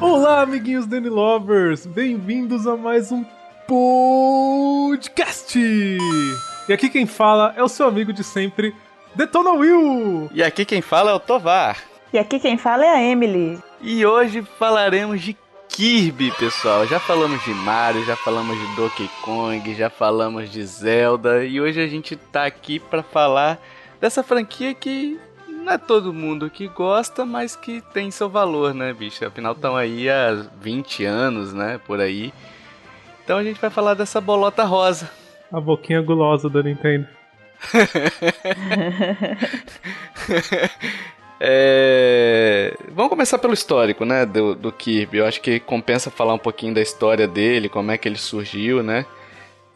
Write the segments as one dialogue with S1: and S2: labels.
S1: Olá, amiguinhos Danny Lovers! Bem-vindos a mais um podcast! E aqui quem fala é o seu amigo de sempre, Detona Will!
S2: E aqui quem fala é o Tovar.
S3: E aqui quem fala é a Emily.
S2: E hoje falaremos de Kirby, pessoal. Já falamos de Mario, já falamos de Donkey Kong, já falamos de Zelda e hoje a gente tá aqui para falar dessa franquia que não é todo mundo que gosta, mas que tem seu valor, né, bicho? Afinal, estão aí há 20 anos, né, por aí. Então a gente vai falar dessa bolota rosa.
S1: A boquinha gulosa da Nintendo.
S2: É... Vamos começar pelo histórico, né, do, do Kirby. Eu acho que compensa falar um pouquinho da história dele, como é que ele surgiu, né?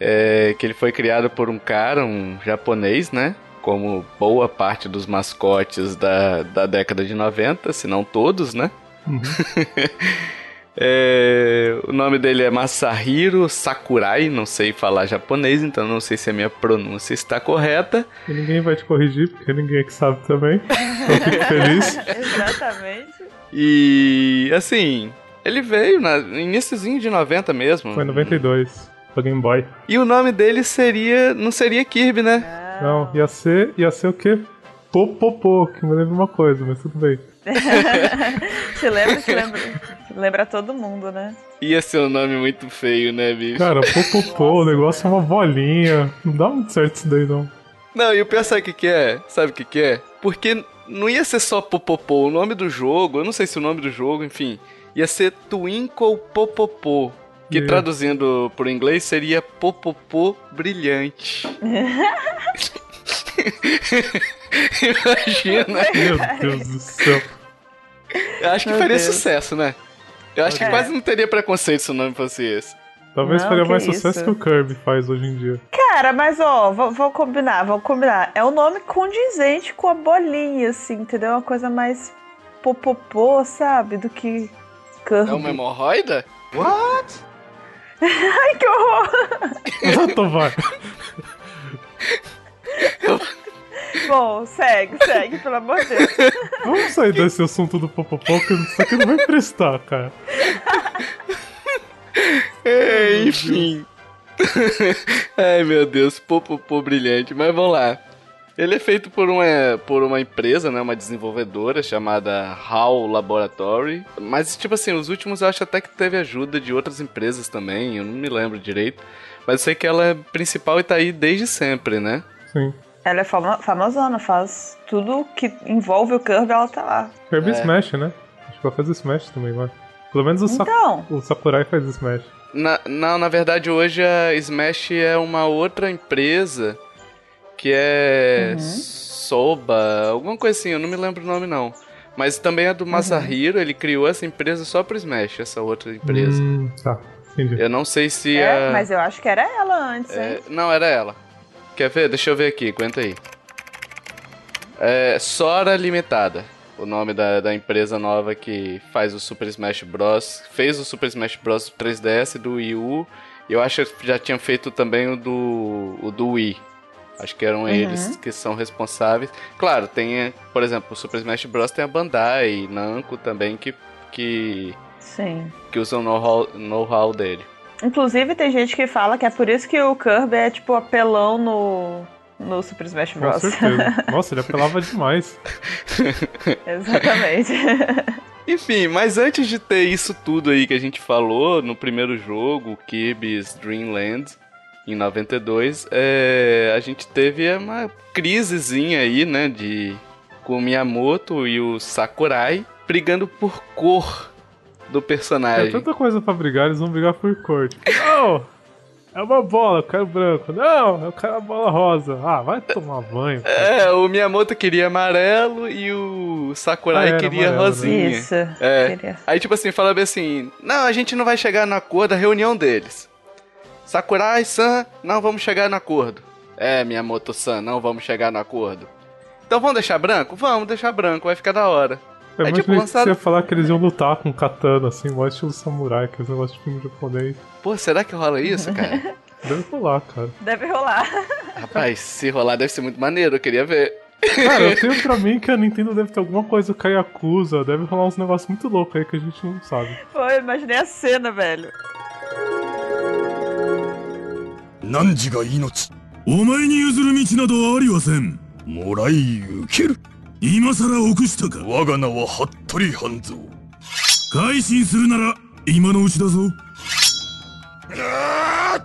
S2: É... Que ele foi criado por um cara, um japonês, né? Como boa parte dos mascotes da, da década de 90, se não todos, né?
S1: Uhum.
S2: É, o nome dele é Masahiro Sakurai, não sei falar japonês, então não sei se a minha pronúncia está correta.
S1: E ninguém vai te corrigir, porque ninguém é que sabe também. Então fico feliz.
S3: Exatamente.
S2: E assim, ele veio na iníciozinho de 90 mesmo.
S1: Foi em 92, pra Game Boy.
S2: E o nome dele seria, não seria Kirby, né?
S1: Não, ia ser, ia ser o quê? Popopô, que me lembra uma coisa, mas tudo bem.
S3: Te lembra, te lembra. Lembra todo mundo, né?
S2: Ia ser um nome muito feio, né, bicho?
S1: Cara, popopô, o negócio é uma bolinha. Não dá muito certo isso daí, não.
S2: Não, e o pior sabe o que, que é? Sabe o que, que é? Porque não ia ser só Popopô, o nome do jogo, eu não sei se o nome do jogo, enfim, ia ser Twinkle Popopô. Que
S1: Yeah.
S2: traduzindo pro inglês seria Popopô Brilhante. Imagina.
S1: Meu Deus do céu.
S2: Eu acho que
S3: Meu
S2: faria
S3: Deus.
S2: sucesso, né? Eu acho que
S3: É.
S2: quase não teria preconceito se o nome fosse esse.
S1: Talvez
S3: Não,
S1: faria
S3: que
S1: mais
S3: isso.
S1: sucesso que o Kirby faz hoje em dia.
S3: Cara, mas ó, vou, vou combinar, vou combinar. É um nome condizente com a bolinha, assim, entendeu? Uma coisa mais popopô, sabe? Do que Kirby.
S2: É uma hemorroida?
S3: Ai, que horror!
S1: Exato, vai.
S3: Bom, segue, segue, pelo amor de Deus.
S1: Vamos sair desse assunto do popopó, que isso aqui não vai prestar, cara.
S2: É, enfim. Ai meu Deus, popopô brilhante. Mas vamos lá. Ele é feito por uma, por uma empresa, né, uma desenvolvedora chamada HAL Laboratory. Mas, tipo assim, os últimos eu acho até que teve ajuda de outras empresas também, eu não me lembro direito. Mas eu sei que ela é principal e tá aí desde sempre, né?
S1: Sim.
S3: Ela é fama, famosona, faz tudo que envolve o Kirby, ela tá lá.
S1: Kirby
S2: É.
S1: Smash, né? Acho que vai fazer Smash também, vai. Pelo menos o, Sa-
S3: Então,
S1: o Sakurai faz Smash.
S2: Na, não, na verdade hoje a Smash é uma outra empresa que é
S3: Uhum.
S2: Soba, alguma coisa assim, eu não me lembro o nome não. Mas também é do
S3: Uhum.
S2: Masahiro, ele criou essa empresa só pro Smash, essa outra empresa.
S1: Hum, tá, entendi.
S2: Eu não sei se
S3: é,
S2: a...
S3: mas eu acho que era ela antes,
S2: é,
S3: hein?
S2: Não, era ela. Quer ver? Deixa eu ver aqui, aguenta aí. É Sora Limitada, o nome da, da empresa nova que faz o Super Smash Bros. Fez o Super Smash Bros. 3DS do Wii U. E eu acho que já tinha feito também o do, o do Wii. Acho que eram eles que são responsáveis. Claro, tem, por exemplo, o Super Smash Bros. tem a Bandai, Namco também, que, que,
S3: Sim.
S2: que usam o know-how know dele.
S3: Inclusive, tem gente que fala que é por isso que o Kirby é, tipo, apelão no, no Super Smash
S1: Com
S3: Bros.
S1: certeza. Nossa, ele apelava demais.
S3: Exatamente.
S2: Enfim, mas antes de ter isso tudo aí que a gente falou no primeiro jogo, Kirby's Dream Land, em 92, é, a gente teve uma crisezinha aí, né, de com o Miyamoto e o Sakurai brigando por cor do
S1: É
S2: personagem.
S1: tanta coisa pra brigar, eles vão brigar por cor. Tipo, não! É uma bola, eu quero branco. Não, eu quero a bola rosa. Ah, vai tomar banho. cara.
S2: É, o Miyamoto queria amarelo e o Sakurai
S1: Ah,
S2: queria
S1: amarelo, né?
S2: rosinha.
S3: Isso.
S2: É.
S3: Queria.
S2: Aí, tipo assim, fala bem assim: Não, a gente não vai chegar na cor da reunião deles. Sakurai-san, não vamos chegar no acordo. É, Miyamoto-san, não vamos chegar no acordo. Então vamos deixar branco? Vamos deixar branco, vai ficar da hora.
S1: Eu
S2: É
S1: imaginei
S2: tipo
S1: que
S2: lançado-
S1: você ia falar que eles iam lutar com katana, assim, igual estilo samurai, que é esse negócio de filme japonês.
S2: Pô, será que rola isso, cara?
S1: Deve rolar, cara.
S3: Deve rolar.
S2: Rapaz, se rolar deve ser muito maneiro, eu queria ver.
S1: Cara, eu tenho pra mim que a Nintendo deve ter alguma coisa com a Yakuza, deve rolar uns negócios muito loucos aí que a gente não sabe.
S3: Pô, eu imaginei a cena, velho.
S4: 汝が命お前に譲る道などありはせんもらい受ける 今さら臆したか我が名は服部半蔵改心するなら今のうちだぞ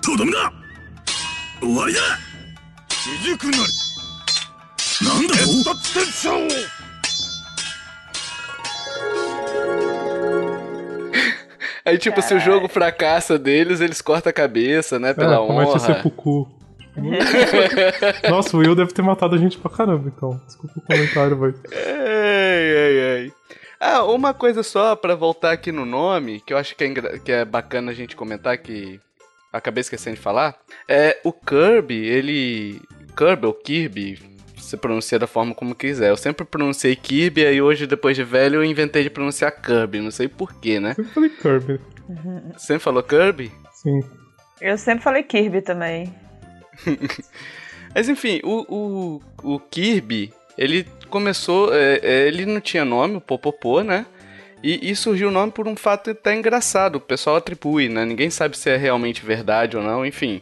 S4: とどめだ終わりだ主軸なりなんだと
S2: Aí, tipo, se o jogo fracassa deles, eles cortam a cabeça, né? Pela
S1: é,
S2: honra.
S1: seppuku. Nossa, o Will deve ter matado a gente pra caramba, então. Desculpa o comentário, vai.
S2: Ai, ai, ai. Ah, uma coisa só pra voltar aqui no nome, que eu acho que é, que é bacana a gente comentar, que acabei esquecendo de falar. É o Kirby, ele. Kirby ou Kirby, você pronuncia da forma como quiser. Eu sempre pronunciei Kirby, aí hoje, depois de velho, eu inventei de pronunciar Kirby. Não sei porquê, né?
S1: Eu falei Kirby.
S2: Sempre falou Kirby?
S1: Sim.
S3: Eu sempre falei Kirby também.
S2: Mas enfim, o, o, o Kirby, ele começou. é, é, ele não tinha nome, o Popopô, né? E, e surgiu o nome por um fato até engraçado. O pessoal atribui, né? Ninguém sabe se é realmente verdade ou não, enfim.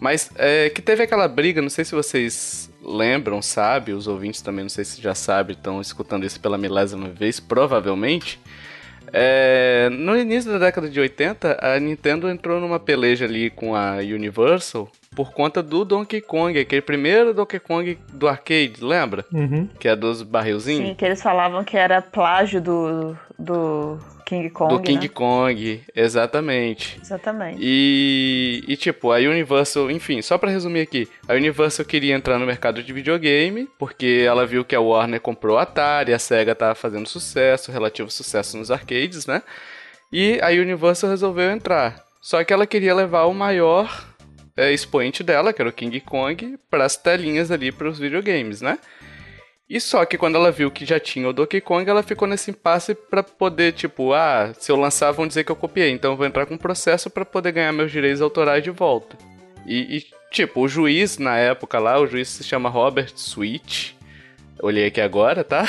S2: Mas é, que teve aquela briga, não sei se vocês lembram, sabe? Os ouvintes também, não sei se já sabem, estão escutando isso pela milésima vez, provavelmente. É, no início da década de 80, a Nintendo entrou numa peleja ali com a Universal por conta do Donkey Kong, aquele primeiro Donkey Kong do arcade, lembra?
S1: Uhum.
S2: Que é dos barrilzinhos?
S3: Sim, que eles falavam que era plágio do, do King Kong.
S2: do King
S3: né?
S2: Kong, exatamente.
S3: Exatamente.
S2: E, e, tipo, a Universal, enfim, só pra resumir aqui, a Universal queria entrar no mercado de videogame, porque ela viu que a Warner comprou a Atari, a Sega tava fazendo sucesso, relativo sucesso nos arcades, né? E a Universal resolveu entrar. Só que ela queria levar o maior é, expoente dela, que era o King Kong, pras telinhas ali pros videogames, né? E só que quando ela viu que já tinha o Donkey Kong, ela ficou nesse impasse pra poder, tipo, ah, se eu lançar vão dizer que eu copiei, então eu vou entrar com um processo pra poder ganhar meus direitos autorais de volta. E, e, tipo, o juiz na época lá, o juiz se chama Robert Sweet. Olhei aqui agora, tá?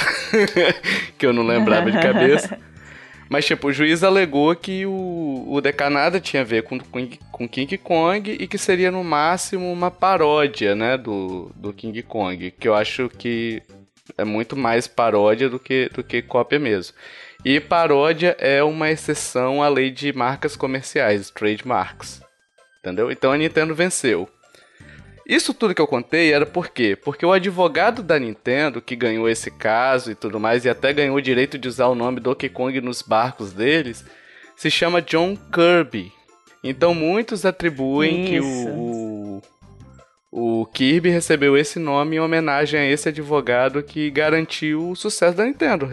S2: que eu não lembrava de cabeça. Mas, tipo, o juiz alegou que o, o Decanada tinha a ver com, com, com King Kong e que seria no máximo uma paródia, né, do, do King Kong. Que eu acho que é muito mais paródia do que, do que cópia mesmo. E paródia é uma exceção à lei de marcas comerciais, trademarks. Entendeu? Então a Nintendo venceu. Isso tudo que eu contei era por quê? Porque o advogado da Nintendo, que ganhou esse caso e tudo mais, e até ganhou o direito de usar o nome Donkey Kong nos barcos deles, se chama John Kirby. Então muitos atribuem que
S3: Isso.
S2: o, o, o Kirby recebeu esse nome em homenagem a esse advogado que garantiu o sucesso da Nintendo.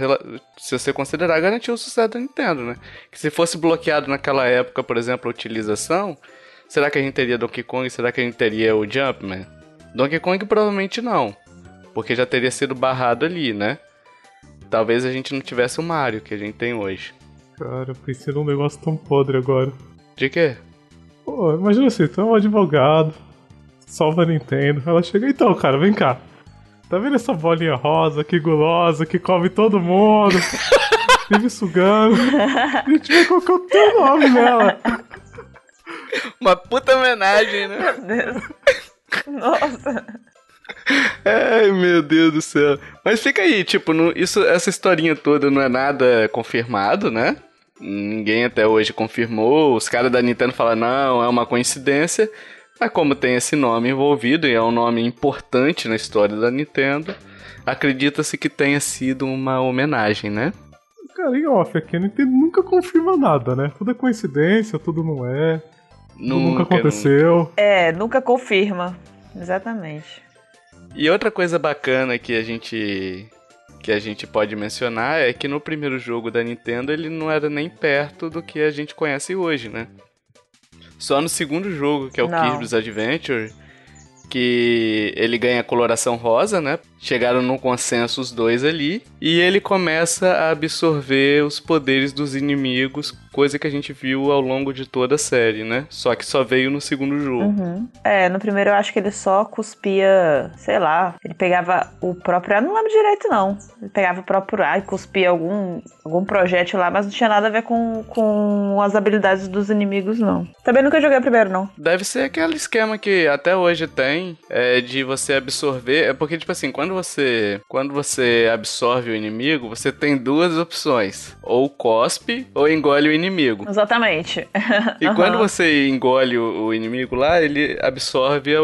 S2: Se você considerar, garantiu o sucesso da Nintendo, né? Que se fosse bloqueado naquela época, por exemplo, a utilização, será que a gente teria Donkey Kong? Será que a gente teria o Jumpman? Donkey Kong provavelmente não, porque já teria sido barrado ali, né? Talvez a gente não tivesse o Mario que a gente tem hoje.
S1: Cara, eu pensei num negócio tão podre agora.
S2: De quê?
S1: Pô, imagina assim, tu é um advogado, salva a Nintendo. Ela chega, então, cara, vem cá. Tá vendo essa bolinha rosa, que gulosa, que come todo mundo? Vive sugando. A gente vai colocar o teu nome nela.
S2: Uma puta homenagem, né?
S3: Deus. Nossa.
S2: Ai, meu Deus do céu. Mas fica aí, tipo, não- isso, essa historinha toda não é nada confirmado, né? Ninguém até hoje confirmou. Os caras da Nintendo falam, não, é uma coincidência. Mas como tem esse nome envolvido e é um nome importante na história da Nintendo, acredita-se que tenha sido uma homenagem, né?
S1: Cara, em off aqui, a Nintendo nunca confirma nada, né? Tudo é coincidência, tudo não é. Tudo nunca aconteceu.
S3: É, nunca confirma. Exatamente.
S2: E outra coisa bacana que a gente que a gente pode mencionar é que no primeiro jogo da Nintendo ele não era nem perto do que a gente conhece hoje, né? Só no segundo jogo, que é o
S3: Não.
S2: Kirby's Adventure, que ele ganha coloração rosa, né? Chegaram num consenso os dois ali. E ele começa a absorver os poderes dos inimigos, coisa que a gente viu ao longo de toda a série, né? Só que só veio no segundo jogo.
S3: Uhum. É, no primeiro eu acho que ele só cuspia, sei lá, ele pegava o próprio ar, não lembro direito não. Ele pegava o próprio ar e cuspia algum, algum projétil lá, mas não tinha nada a ver com, com as habilidades dos inimigos, não. Também nunca joguei o primeiro, não.
S2: Deve ser aquele esquema que até hoje tem, é, de você absorver. É porque, tipo assim, quando você. Quando você absorve o inimigo, você tem duas opções. Ou cospe ou engole o inimigo.
S3: Exatamente.
S2: E
S3: Aham.
S2: quando você engole o, o inimigo lá, ele absorve a-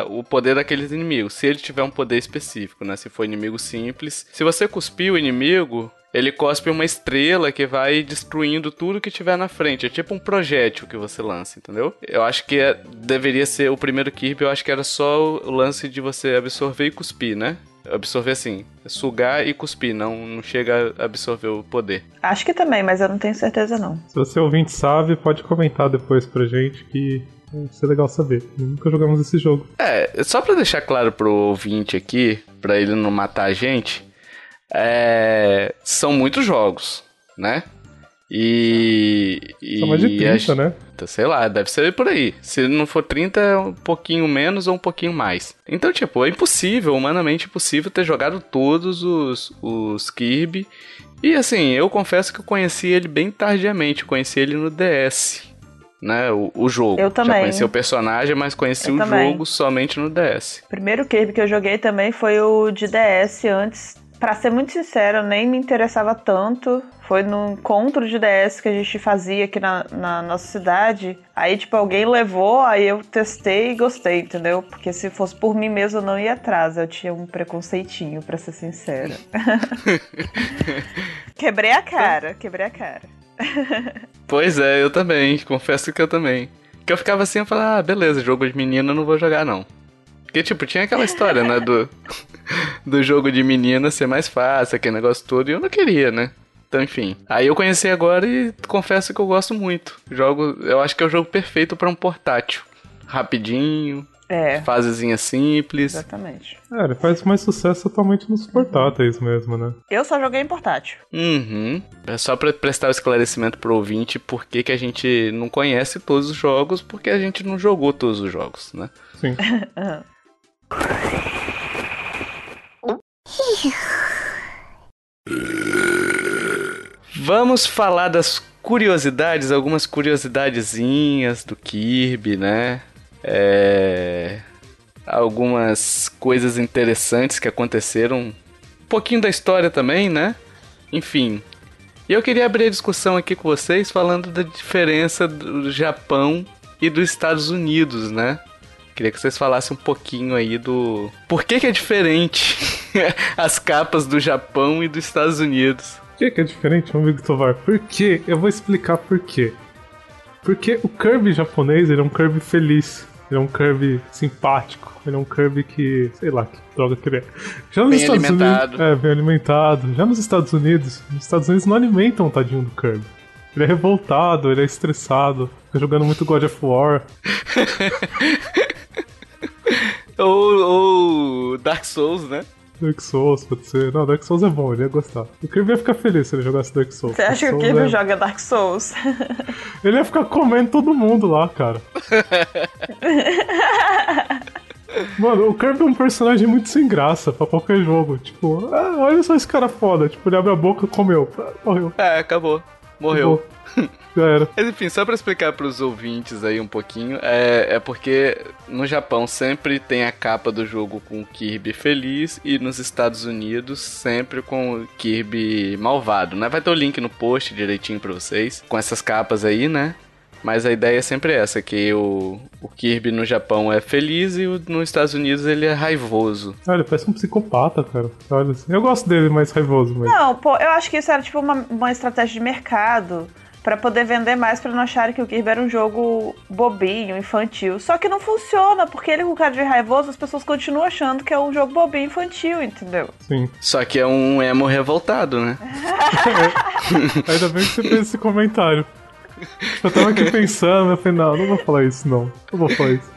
S2: a- o poder daqueles inimigos. Se ele tiver um poder específico, né? Se for inimigo simples. Se você cuspir o inimigo, ele cospe uma estrela que vai destruindo tudo que tiver na frente. É tipo um projétil que você lança, entendeu? Eu acho que é- deveria ser o primeiro Kirby, eu acho que era só o lance de você absorver e cuspir, né? Absorver assim, sugar e cuspir, não, não chega a absorver o poder.
S3: Acho que também, mas eu não tenho certeza não.
S1: Se você ouvinte sabe, pode comentar depois pra gente que vai ser legal saber. Nunca jogamos esse jogo.
S2: É, só pra deixar claro pro ouvinte aqui, pra ele não matar a gente, é, são muitos jogos, né? E. e
S1: São mais de 30,
S2: acho-
S1: né?
S2: Sei lá, deve ser por aí. Se não for 30, é um pouquinho menos ou um pouquinho mais. Então, tipo, é impossível, humanamente impossível, ter jogado todos os, os Kirby. E assim, eu confesso que eu conheci ele bem tardiamente. Conheci ele no DS. Né, o, o jogo.
S3: Eu também.
S2: Já conheci o personagem, mas conheci
S3: Eu
S2: o
S3: também.
S2: jogo somente no DS.
S3: O primeiro Kirby que eu joguei também foi o de DS antes. Pra ser muito sincero, nem me interessava tanto. Foi no encontro de DS que a gente fazia aqui na, na nossa cidade. Aí, tipo, alguém levou, aí eu testei e gostei, entendeu? Porque se fosse por mim mesmo, eu não ia atrás. Eu tinha um preconceitinho, pra ser sincera. quebrei a cara, quebrei a cara.
S2: Pois é, eu também. Confesso que eu também. Que eu ficava assim, eu falava, ah, beleza, jogo de menina eu não vou jogar não. Porque, tipo, tinha aquela história, né, do, do jogo de menina ser mais fácil, aquele negócio todo, e eu não queria, né? Então, enfim. Aí eu conheci agora e confesso que eu gosto muito. Jogo, eu acho que é o jogo perfeito pra um portátil. Rapidinho,
S3: É,
S2: fasezinha simples.
S3: exatamente.
S1: É, ele faz mais sucesso atualmente nos portáteis mesmo, né?
S3: Eu só joguei em portátil.
S2: Uhum. É só pra prestar o esclarecimento pro ouvinte por que, que a gente não conhece todos os jogos, porque a gente não jogou todos os jogos, né?
S1: Sim.
S3: Aham.
S2: Vamos falar das curiosidades, algumas curiosidadezinhas do Kirby, né? É... Algumas coisas interessantes que aconteceram. Um pouquinho da história também, né? Enfim. E eu queria abrir a discussão aqui com vocês falando da diferença do Japão e dos Estados Unidos, né? Queria que vocês falassem um pouquinho aí do. Por que, que é diferente as capas do Japão e dos Estados Unidos?
S1: Por que, que é diferente, meu amigo Tovar? Por quê? Eu vou explicar por quê. Porque o Kirby japonês, ele é um Kirby feliz. Ele é um Kirby simpático. Ele é um Kirby que. sei lá, que droga que ele é. Já nos
S2: Bem
S1: Estados
S2: alimentado.
S1: Unidos. É, bem alimentado. Já nos Estados Unidos, os Estados Unidos não alimentam o tadinho do Kirby. Ele é revoltado, ele é estressado, fica jogando muito God of War.
S2: Ou, ou Dark Souls, né?
S1: Dark Souls, pode ser. Não, Dark Souls é bom, ele ia gostar. O Kirby ia ficar feliz se ele jogasse Dark Souls.
S3: Você acha que
S1: Dark
S3: o
S1: Souls
S3: Kirby
S1: é-
S3: joga Dark Souls?
S1: Ele ia ficar comendo todo mundo lá, cara. Mano, o Kirby é um personagem muito sem graça pra qualquer jogo. Tipo, ah, olha só esse cara foda. Tipo, ele abre a boca, comeu. Morreu.
S2: É, acabou. Morreu.
S1: Acabou. Já era.
S2: Mas enfim, só pra explicar pros ouvintes aí um pouquinho, é, é porque no Japão sempre tem a capa do jogo com o Kirby feliz e nos Estados Unidos sempre com o Kirby malvado, né? Vai ter o link no post direitinho pra vocês, com essas capas aí, né? Mas a ideia é sempre essa, que o, o Kirby no Japão é feliz e o, nos Estados Unidos ele é raivoso.
S1: Ele parece um psicopata, cara. Olha. Eu gosto dele mais raivoso, mas.
S3: Não, pô, eu acho que isso era tipo uma, uma estratégia de mercado pra poder vender mais pra não acharem que o Kirby era um jogo bobinho, infantil. Só que não funciona, porque ele com cara de raivoso, as pessoas continuam achando que é um jogo bobinho infantil, entendeu?
S1: Sim.
S2: Só que é um emo revoltado, né?
S1: Ainda bem que você fez esse comentário. Eu tava aqui pensando, eu falei, não, não vou falar isso, não. Não vou falar isso.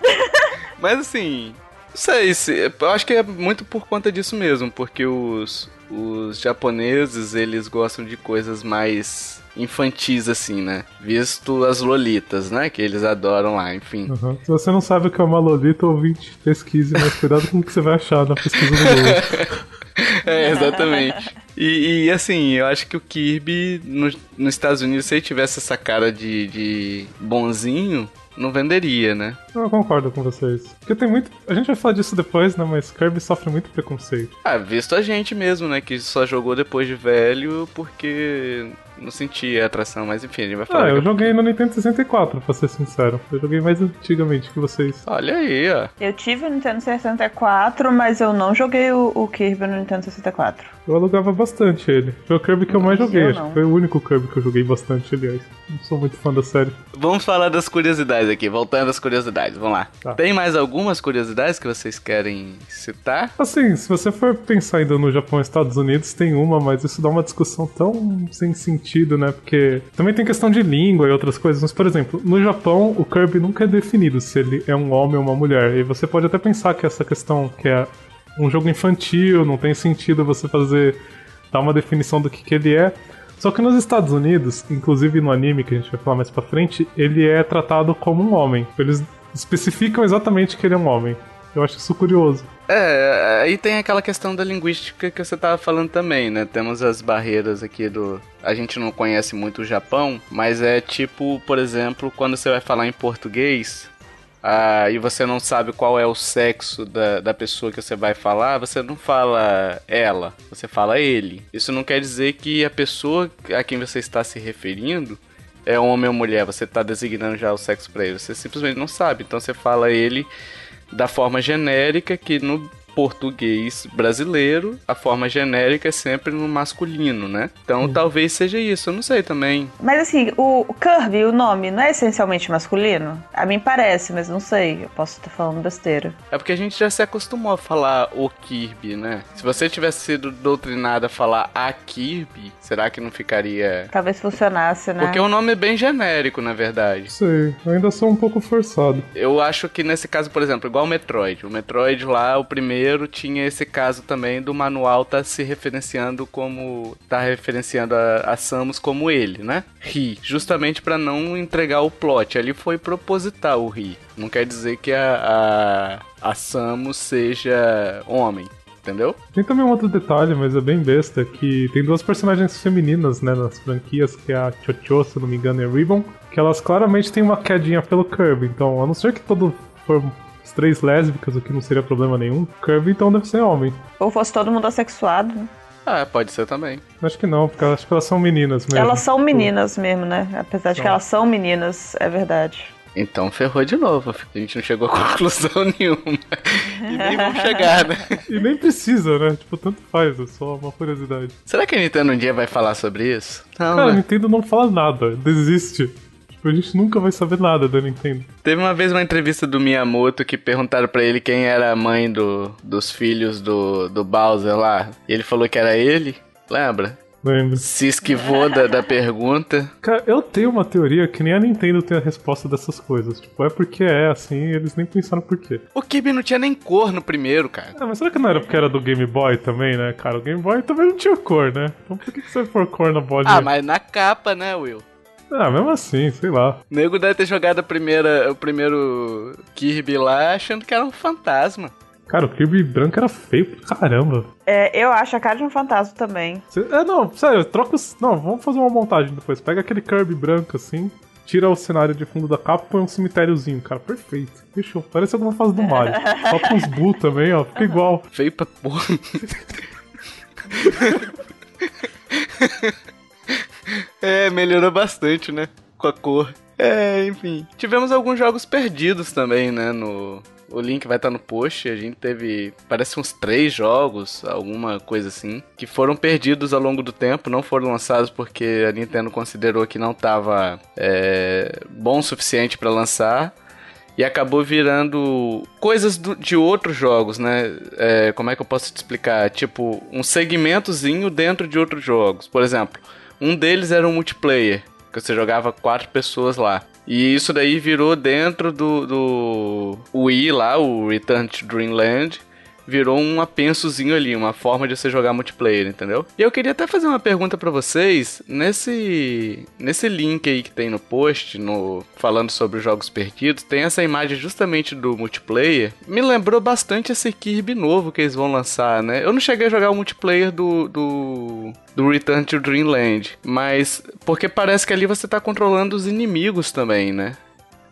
S2: Mas assim, não sei, se, eu acho que é muito por conta disso mesmo, porque os, os japoneses, eles gostam de coisas mais infantis, assim, né? Visto as lolitas, né? Que eles adoram lá, enfim.
S1: Uhum. Se você não sabe o que é uma lolita, ouvinte, pesquise, mas cuidado com o que você vai achar na pesquisa do Google.
S2: é, exatamente. E, e, assim, eu acho que o Kirby no, nos Estados Unidos, se ele tivesse essa cara de, de bonzinho, não venderia, né?
S1: Eu concordo com vocês. Porque tem muito. A gente vai falar disso depois, né? Mas Kirby sofre muito preconceito.
S2: Ah, visto a gente mesmo, né? Que só jogou depois de velho porque não sentia atração, mas enfim, a gente vai falar.
S1: Ah, eu joguei no Nintendo 64, pra ser sincero. Eu joguei mais antigamente que vocês.
S2: Olha aí, ó.
S3: Eu tive o Nintendo 64, mas eu não joguei o, o Kirby no Nintendo 64.
S1: Eu alugava bastante ele. Foi o Kirby que eu mais joguei. Acho que foi o único Kirby que eu joguei bastante, aliás. Não sou muito fã da série.
S2: Vamos falar das curiosidades aqui, voltando às curiosidades. Vamos lá. Tá. Tem mais algumas curiosidades que vocês querem citar?
S1: Assim, se você for pensar ainda no Japão e Estados Unidos, tem uma, mas isso dá uma discussão tão sem sentido, né? Porque também tem questão de língua e outras coisas. Mas, por exemplo, no Japão, o Kirby nunca é definido se ele é um homem ou uma mulher. E você pode até pensar que essa questão que é um jogo infantil, não tem sentido você fazer dar uma definição do que, que ele é. Só que nos Estados Unidos, inclusive no anime que a gente vai falar mais pra frente, ele é tratado como um homem. Eles especificam exatamente que ele é um homem. Eu acho isso curioso.
S2: É, aí tem aquela questão da linguística que você tava falando também, né? Temos as barreiras aqui do. A gente não conhece muito o Japão, mas é tipo, por exemplo, quando você vai falar em português, ah, e você não sabe qual é o sexo da, da pessoa que você vai falar, você não fala ela, você fala ele. Isso não quer dizer que a pessoa a quem você está se referindo é homem ou mulher, você está designando já o sexo para ele. Você simplesmente não sabe, então você fala ele da forma genérica que no português brasileiro, a forma genérica é sempre no masculino, né? Então hum. talvez seja isso, eu não sei também.
S3: Mas assim, o Kirby, o nome, não é essencialmente masculino? A mim parece, mas não sei, eu posso estar falando besteira.
S2: É porque a gente já se acostumou a falar o Kirby, né? Se você tivesse sido doutrinado a falar a Kirby, será que não ficaria.
S3: Talvez funcionasse, né?
S2: Porque o nome é bem genérico, na verdade.
S1: Sei, ainda sou um pouco forçado.
S2: Eu acho que nesse caso, por exemplo, igual o Metroid. O Metroid lá, o primeiro primeiro tinha esse caso também do manual tá se referenciando como tá referenciando a, a Samus como ele, né? Ri, justamente para não entregar o plot. Ali foi proposital o Ri. Não quer dizer que a, a, a Samus seja homem entendeu?
S1: Tem também um outro detalhe, mas é bem besta, que tem duas personagens femininas, né, nas franquias, que é a Chocho, se não me engano, e a Ribbon, que elas claramente têm uma quedinha pelo Kirby, então, a não ser que todo for três lésbicas, o que não seria problema nenhum. Kirby então deve ser homem.
S3: Ou fosse todo mundo assexuado, né?
S2: Ah, pode ser também.
S1: Acho que não, porque acho que elas são meninas mesmo.
S3: Elas são meninas mesmo, né? Apesar de que elas são meninas, é verdade.
S2: Então ferrou de novo. A gente não chegou a conclusão nenhuma. E nem vamos chegar, né?
S1: E nem precisa, né? Tipo, tanto faz, é só uma curiosidade.
S2: Será que a Nintendo um dia vai falar sobre isso?
S1: Não, Cara, né? a Nintendo não fala nada, desiste. Tipo, a gente nunca vai saber nada da Nintendo.
S2: Teve uma vez uma entrevista do Miyamoto que perguntaram para ele quem era a mãe do, dos filhos do, do Bowser lá. E ele falou que era ele. Lembra?
S1: Lembro.
S2: Se esquivou da, da pergunta.
S1: Cara, eu tenho uma teoria que nem a Nintendo tem a resposta dessas coisas. Tipo, é porque é assim, eles nem pensaram por quê.
S2: O Kirby não tinha nem cor no primeiro, cara.
S1: Ah, mas será que não era porque era do Game Boy também, né, cara? O Game Boy também não tinha cor, né? Então por que, que você for cor na bolinha?
S2: Ah, mas na capa, né, Will?
S1: Ah, mesmo assim, sei lá.
S2: O nego deve ter jogado a primeira, o primeiro Kirby lá achando que era um fantasma.
S1: Cara, o Kirby branco era feio pra caramba.
S3: É, eu acho a cara de um fantasma também.
S1: É, não, sério, troca os. Não, vamos fazer uma montagem depois. Pega aquele Kirby branco assim, tira o cenário de fundo da capa e põe um cemitériozinho, cara. Perfeito. Fechou. Parece alguma fase do Mario. Só com os Buu também, ó. Fica igual.
S2: Feio pra porra. É, melhorou bastante, né? Com a cor. É, enfim. Tivemos alguns jogos perdidos também, né? No, o link vai estar no post. A gente teve, parece uns três jogos, alguma coisa assim, que foram perdidos ao longo do tempo, não foram lançados porque a Nintendo considerou que não estava é, bom o suficiente para lançar. E acabou virando coisas do, de outros jogos, né? É, como é que eu posso te explicar? Tipo, um segmentozinho dentro de outros jogos. Por exemplo, um deles era um multiplayer. que você jogava quatro pessoas lá. E isso daí virou dentro do, do Wii lá, o Return to Dreamland virou um apensozinho ali, uma forma de você jogar multiplayer, entendeu? E eu queria até fazer uma pergunta para vocês, nesse nesse link aí que tem no post, no falando sobre os jogos perdidos, tem essa imagem justamente do multiplayer. Me lembrou bastante esse Kirby novo que eles vão lançar, né? Eu não cheguei a jogar o multiplayer do, do do Return to Dreamland, mas porque parece que ali você tá controlando os inimigos também, né?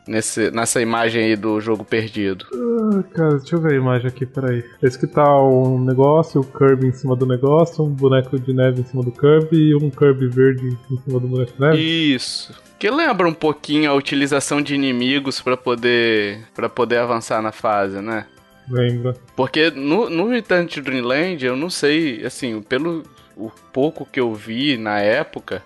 S2: Nesse, nessa imagem aí do jogo perdido?
S1: Ah, cara, deixa eu ver a imagem aqui, peraí. Esse que tá um negócio, o Kirby em cima do negócio, um boneco de neve em cima do Kirby e um Kirby verde em cima do boneco de neve.
S2: Isso. Que lembra um pouquinho a utilização de inimigos para poder para poder avançar na fase, né?
S1: Lembra.
S2: Porque no, no Return to Dreamland, eu não sei, assim, pelo o pouco que eu vi na época,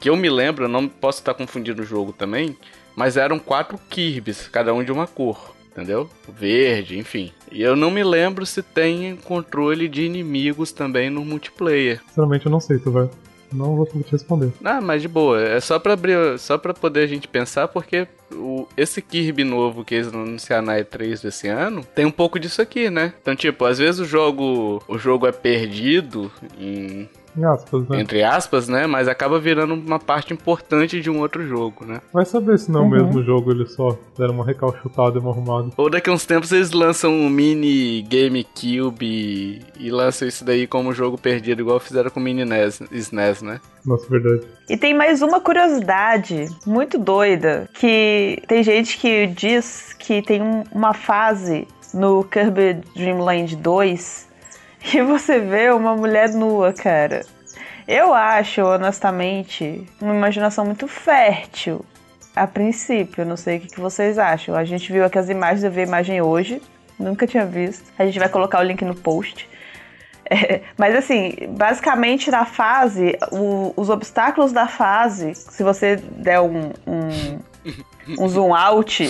S2: que eu me lembro, eu não posso estar confundindo o jogo também, mas eram quatro Kirbys, cada um de uma cor, entendeu? Verde, enfim. E eu não me lembro se tem controle de inimigos também no multiplayer.
S1: Sinceramente, eu não sei, tu vai. Não vou te responder.
S2: Ah, mas de boa. É só pra abrir, só para poder a gente pensar, porque o, esse Kirby novo que eles anunciaram na E3 desse ano tem um pouco disso aqui, né? Então, tipo, às vezes o jogo, o jogo é perdido em
S1: Aspas, né?
S2: Entre aspas, né? Mas acaba virando uma parte importante de um outro jogo, né?
S1: Vai saber se não é o uhum. mesmo jogo, eles só deram uma recalchutada e uma arrumada.
S2: Ou daqui a uns tempos eles lançam um mini GameCube e lançam isso daí como jogo perdido, igual fizeram com o mini NES, SNES, né?
S1: Nossa, verdade.
S3: E tem mais uma curiosidade muito doida, que tem gente que diz que tem uma fase no Kirby Dream Land 2 e você vê uma mulher nua, cara. Eu acho, honestamente, uma imaginação muito fértil. A princípio, não sei o que vocês acham. A gente viu aqui as imagens, eu vi a imagem hoje, nunca tinha visto. A gente vai colocar o link no post. É, mas assim, basicamente na fase, o, os obstáculos da fase, se você der um, um, um zoom out,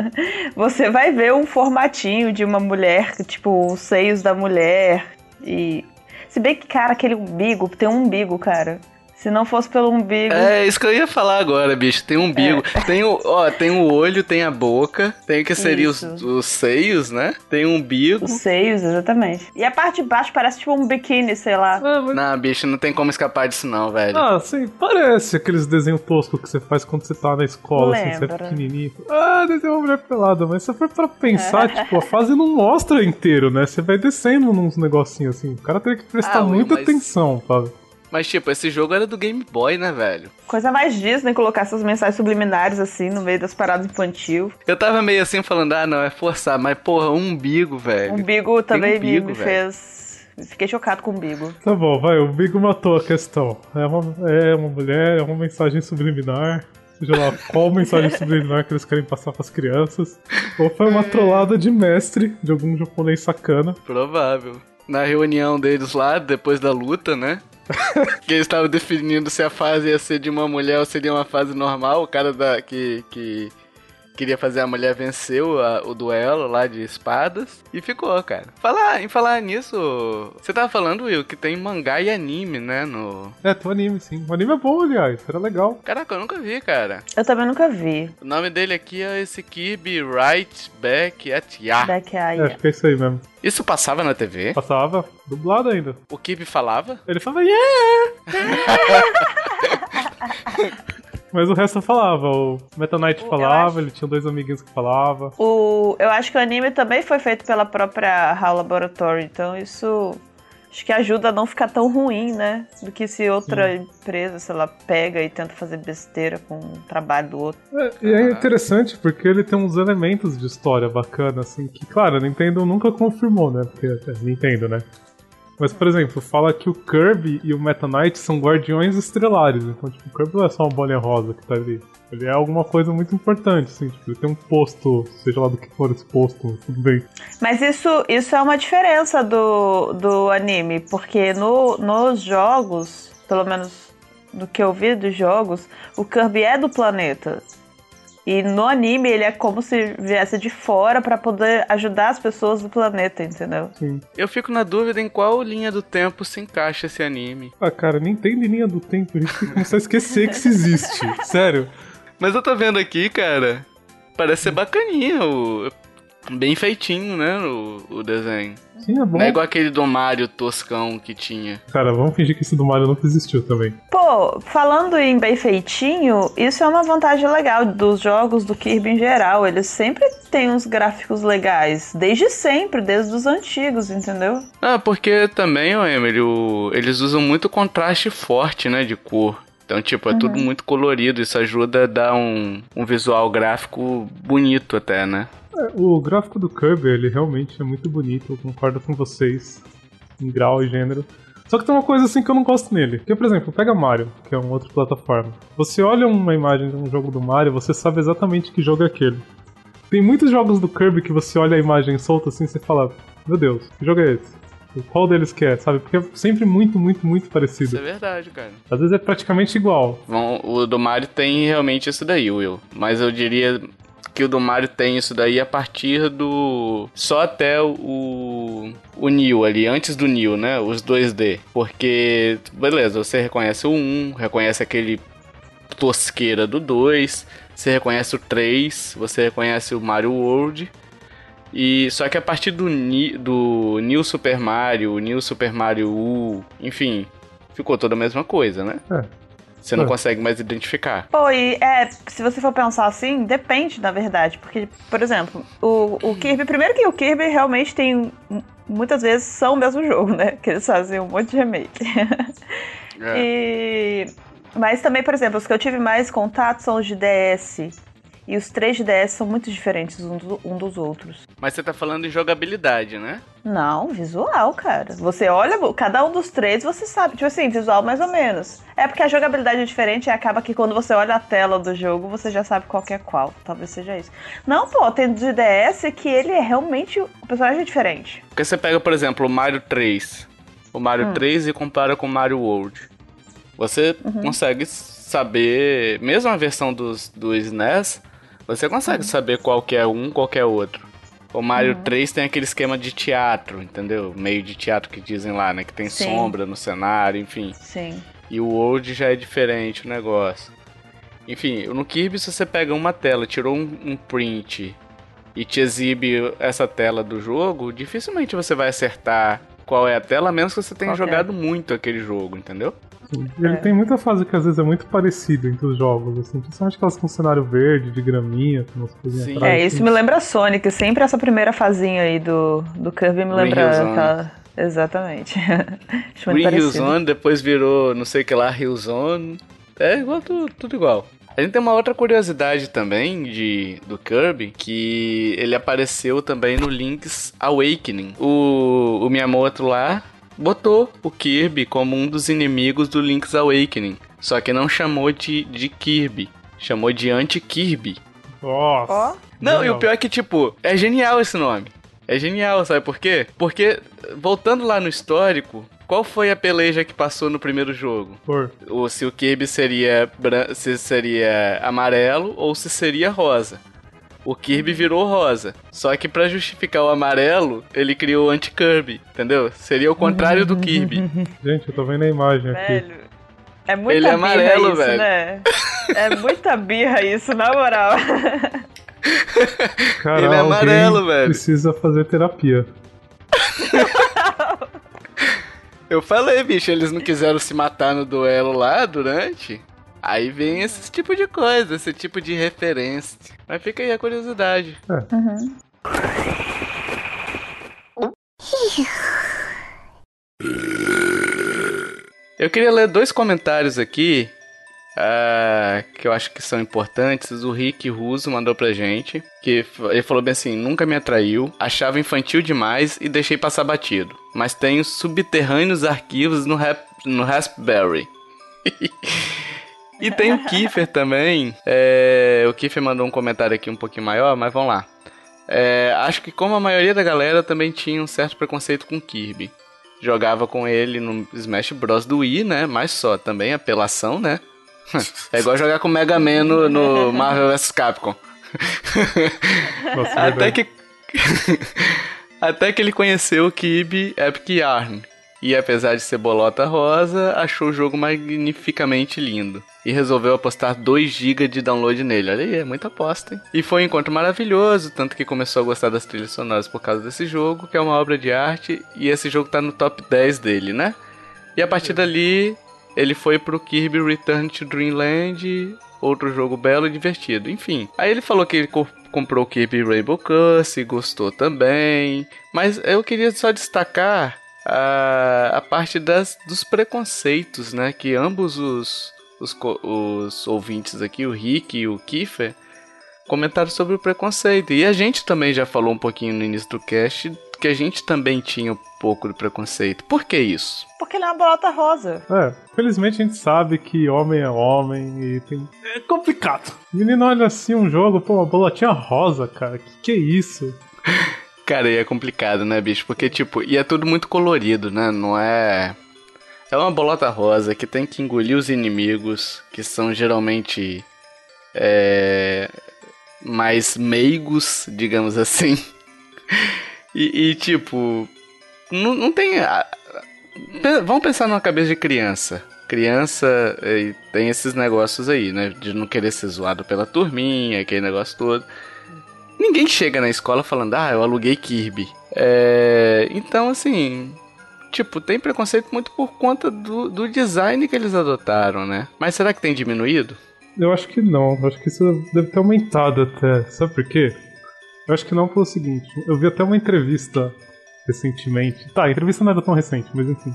S3: você vai ver um formatinho de uma mulher, tipo, os seios da mulher. E. Se bem que, cara, aquele umbigo, tem um umbigo, cara. Se não fosse pelo umbigo.
S2: É, isso que eu ia falar agora, bicho. Tem um umbigo. É. Tem o, ó, tem o olho, tem a boca, tem o que seria os, os, seios, né? Tem um umbigo.
S3: Os seios, exatamente. E a parte de baixo parece tipo um biquíni, sei lá.
S2: É, mas... Não, bicho, não tem como escapar disso não, velho.
S1: Ah, sim, parece aqueles desenhos toscos que você faz quando você tá na escola, assim, você é pequenininho. Ah, desenho uma mulher pelada. Mas se for pra pensar, tipo, a fase não mostra inteiro, né? Você vai descendo nos negocinhos assim. O cara tem que prestar ah, muita mas... atenção, sabe?
S2: Mas, tipo, esse jogo era do Game Boy, né, velho?
S3: Coisa mais Disney colocar essas mensagens subliminares assim no meio das paradas infantil.
S2: Eu tava meio assim falando, ah, não, é forçar, mas porra, um umbigo, velho.
S3: Umbigo também umbigo, me, me fez. Fiquei chocado com o umbigo.
S1: Tá bom, vai, o umbigo matou a questão. É uma, é uma mulher, é uma mensagem subliminar. Seja lá qual mensagem subliminar que eles querem passar pras crianças. Ou foi uma trollada de mestre de algum japonês sacana.
S2: Provável. Na reunião deles lá, depois da luta, né? que eles estavam definindo se a fase ia ser de uma mulher ou seria uma fase normal. O cara da, que, que queria fazer a mulher vencer o, a, o duelo lá de espadas. E ficou, cara. Falar, em falar nisso, você tava falando, Will, que tem mangá e anime, né? No...
S1: É, tem anime, sim. O anime é bom, aliás. Era legal.
S2: Caraca, eu nunca vi, cara.
S3: Eu também nunca vi.
S2: O nome dele aqui é esse Kirby Right Back at Ya.
S3: Back at
S1: Ya. É, acho que é isso aí mesmo.
S2: Isso passava na TV?
S1: Passava. Dublado ainda.
S2: O Kirby falava?
S1: Ele falava, yeah! Mas o resto falava. O Meta Knight falava, acho... ele tinha dois amiguinhos que falavam.
S3: O... Eu acho que o anime também foi feito pela própria HAL Laboratory, então isso acho que ajuda a não ficar tão ruim, né? Do que se outra Sim. empresa, sei lá, pega e tenta fazer besteira com o trabalho do outro.
S1: É, e é interessante porque ele tem uns elementos de história bacana, assim, que, claro, a Nintendo nunca confirmou, né? Porque é Nintendo, né? Mas, por exemplo, fala que o Kirby e o Meta Knight são guardiões estrelares. Então, tipo, o Kirby não é só uma bolinha rosa que tá ali. Ele é alguma coisa muito importante, assim. Tipo, ele tem um posto, seja lá do que for esse posto, tudo bem.
S3: Mas isso, isso é uma diferença do, do anime, porque no, nos jogos, pelo menos do que eu vi dos jogos, o Kirby é do planeta. E no anime ele é como se viesse de fora para poder ajudar as pessoas do planeta, entendeu?
S1: Sim.
S2: Eu fico na dúvida em qual linha do tempo se encaixa esse anime.
S1: Ah, cara, nem tem linha do tempo, a gente tem que começar a esquecer que isso existe. Sério.
S2: Mas eu tô vendo aqui, cara. Parece ser bacaninha, o... bem feitinho, né? O, o desenho.
S1: Sim, é bom.
S2: Não é igual aquele do Mario toscão que tinha.
S1: Cara, vamos fingir que esse do Mario nunca existiu também.
S3: Pô, falando em bem feitinho, isso é uma vantagem legal dos jogos do Kirby em geral. Eles sempre têm uns gráficos legais. Desde sempre, desde os antigos, entendeu?
S2: Ah, porque também, ó, Emily, o- eles usam muito contraste forte, né, de cor. Então, tipo, é tudo muito colorido. Isso ajuda a dar um, um visual gráfico bonito até, né?
S1: É, o gráfico do Kirby, ele realmente é muito bonito, eu concordo com vocês, em grau e gênero. Só que tem uma coisa assim que eu não gosto nele. Que, por exemplo, pega Mario, que é uma outra plataforma. Você olha uma imagem de um jogo do Mario, você sabe exatamente que jogo é aquele. Tem muitos jogos do Kirby que você olha a imagem solta assim e você fala, meu Deus, que jogo é esse? Qual deles que é, sabe? Porque é sempre muito, muito, muito
S2: Isso
S1: parecido.
S2: é verdade, cara.
S1: Às vezes é praticamente igual.
S2: Bom, o do Mario tem realmente isso daí, Will. Mas eu diria que o do Mario tem isso daí a partir do. Só até o. O Neo ali, antes do Neo, né? Os 2D. Porque, beleza, você reconhece o 1, reconhece aquele tosqueira do 2, você reconhece o 3, você reconhece o Mario World. E só que a partir do, Ni- do New Super Mario, New Super Mario U, enfim, ficou toda a mesma coisa, né?
S1: É.
S2: Você não
S1: É.
S2: consegue mais identificar.
S3: Pô, e é, se você for pensar assim, depende, na verdade. Porque, por exemplo, o, o Kirby. Primeiro que o Kirby realmente tem. Muitas vezes são o mesmo jogo, né? Que eles fazem um monte de remake.
S2: É.
S3: E. Mas também, por exemplo, os que eu tive mais contato são os de DS. E os três de DS são muito diferentes um, do- um dos outros.
S2: Mas você tá falando de jogabilidade, né?
S3: Não, visual, cara. Você olha, cada um dos três você sabe. Tipo assim, visual mais ou menos. É porque a jogabilidade é diferente e acaba que quando você olha a tela do jogo, você já sabe qual que é qual. Talvez seja isso. Não, pô, tem de DS que ele é realmente. O personagem é diferente.
S2: Porque você pega, por exemplo, o Mario 3. O Mario
S3: Hum.
S2: 3 e compara com o Mario World. Você
S3: Uhum.
S2: consegue saber, mesmo a versão dos, do SNES, você
S3: Uhum.
S2: consegue saber qual que é um, qual que é outro. O Mario 3 tem aquele esquema de teatro, entendeu? Meio de teatro que dizem lá, né? Que tem
S3: Sim.
S2: sombra no cenário, enfim.
S3: Sim.
S2: E o World já é diferente o negócio. Enfim, no Kirby, se você pega uma tela, tirou um, um print e te exibe essa tela do jogo, dificilmente você vai acertar qual é a tela, a menos que você tenha
S3: Qual que é?
S2: jogado muito aquele jogo, entendeu?
S1: Ele
S3: É.
S1: tem muita fase que às vezes é muito parecido entre os jogos, assim, principalmente aquelas com cenário verde, de graminha, com umas coisinhas
S2: Sim.
S1: atrás.
S3: É, isso
S1: assim.
S3: me lembra Sonic. Sempre essa primeira fazinha aí do, do Kirby me lembra aquela. Exatamente. Acho muito
S2: Green Hill. Zone, depois virou não sei o que lá, Hill Zone. É igual, tudo, tudo igual. A gente tem uma outra curiosidade também de, do Kirby, que ele apareceu também no Link's Awakening. O, o Miyamoto lá botou o Kirby como um dos inimigos do Link's Awakening. Só que não chamou de, de Kirby, chamou de Anti-Kirby.
S1: Nossa.
S3: Ó.
S2: Não, e o pior é que, tipo, é genial esse nome. É genial, sabe por quê? Porque, voltando lá no histórico, qual foi a peleja que passou no primeiro jogo?
S1: Por.
S2: Ou se o Kirby seria, se seria amarelo ou se seria rosa. O Kirby virou rosa. Só que pra justificar o amarelo, ele criou o anti-Kirby, entendeu? Seria o contrário do Kirby.
S1: Gente, eu tô vendo a imagem aqui.
S3: Velho. É muita
S2: Ele é
S3: birra
S2: amarelo,
S3: isso,
S2: velho.
S3: né? É muita birra isso, na moral.
S1: Cara,
S2: Ele é amarelo, velho.
S1: Precisa fazer terapia.
S2: Eu falei, bicho, eles não quiseram se matar no duelo lá durante. Aí vem esse tipo de coisa, esse tipo de referência. Mas fica aí a curiosidade. Eu queria ler dois comentários aqui ah, que eu acho que são importantes. O Rick Russo mandou pra gente. Que ele falou bem assim: nunca me atraiu, achava infantil demais e deixei passar batido. Mas tenho subterrâneos arquivos no, rap, no Raspberry. e tem o Kiefer também. É, o Kiefer mandou um comentário aqui um pouquinho maior, mas vamos lá. É, acho que como a maioria da galera também tinha um certo preconceito com Kirby. Jogava com ele no Smash Bros do Wii, né? Mas só, também apelação, né? É igual jogar com o Mega Man no, no Marvel vs Capcom.
S1: Nossa,
S2: Até
S1: verdade.
S2: que. Até que ele conheceu o Kirby Epic Yarn. E apesar de ser bolota rosa, achou o jogo magnificamente lindo. E resolveu apostar 2GB de download nele. Olha aí, é muita aposta, hein? E foi um encontro maravilhoso, tanto que começou a gostar das trilhas sonoras por causa desse jogo, que é uma obra de arte, e esse jogo tá no top 10 dele, né? E a partir dali, ele foi pro Kirby Return to Dreamland, outro jogo belo e divertido. Enfim, aí ele falou que ele co- comprou o Kirby Rainbow Curse, gostou também. Mas eu queria só destacar a, a parte das, dos preconceitos, né? Que ambos os, os, co- os ouvintes aqui, o Rick e o Kiefer, comentaram sobre o preconceito. E a gente também já falou um pouquinho no início do cast que a gente também tinha um pouco de preconceito. Por que isso?
S3: Porque ele é uma bolota rosa.
S1: É, felizmente a gente sabe que homem é homem e tem. É complicado. O menino olha assim um jogo, pô, uma bolotinha rosa, cara. Que que é isso?
S2: Cara, e é complicado, né, bicho? Porque, tipo, e é tudo muito colorido, né? Não é. É uma bolota rosa que tem que engolir os inimigos, que são geralmente. É. mais meigos, digamos assim. E, e, tipo. Não, não tem. a- Vamos pensar numa cabeça de criança. Criança eh, tem esses negócios aí, né? De não querer ser zoado pela turminha, aquele negócio todo. Ninguém chega na escola falando, ah, eu aluguei Kirby. É, Então, assim. Tipo, tem preconceito muito por conta do, do design que eles adotaram, né? Mas será que tem diminuído?
S1: Eu acho que não. Eu acho que isso deve ter aumentado até. Sabe por quê? Eu acho que não pelo seguinte. Eu vi até uma entrevista recentemente. Tá, a entrevista não era tão recente, mas enfim.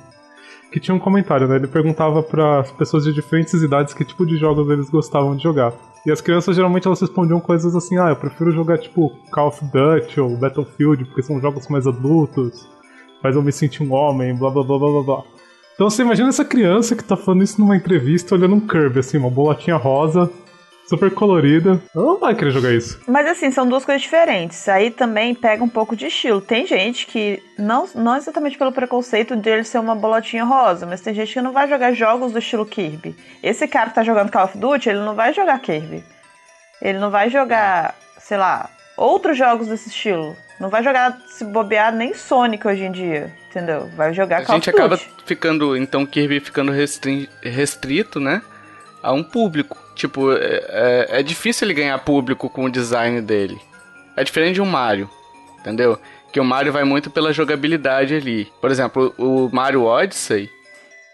S1: Que tinha um comentário, né? Ele perguntava para as pessoas de diferentes idades que tipo de jogos eles gostavam de jogar. E as crianças geralmente elas respondiam coisas assim: ah, eu prefiro jogar tipo Call of Duty ou Battlefield, porque são jogos mais adultos, faz eu me sentir um homem, blá blá blá blá blá blá. Então você imagina essa criança que tá falando isso numa entrevista olhando um Kirby, assim, uma bolotinha rosa, super colorida. Ela não vai querer jogar isso.
S3: Mas assim, são duas coisas diferentes. Aí também pega um pouco de estilo. Tem gente que, não, não exatamente pelo preconceito dele ser uma bolotinha rosa, mas tem gente que não vai jogar jogos do estilo Kirby. Esse cara que tá jogando Call of Duty, ele não vai jogar Kirby. Ele não vai jogar, sei lá, outros jogos desse estilo. Não vai jogar, se bobear, nem Sonic hoje em dia, entendeu? Vai jogar
S2: A
S3: Call
S2: gente acaba ficando, então, Kirby ficando restrin- restrito, né? A um público. Tipo, é, é- é difícil ele ganhar público com o design dele. É diferente de um Mario, entendeu? Que o Mario vai muito pela jogabilidade ali. Por exemplo, o Mario Odyssey.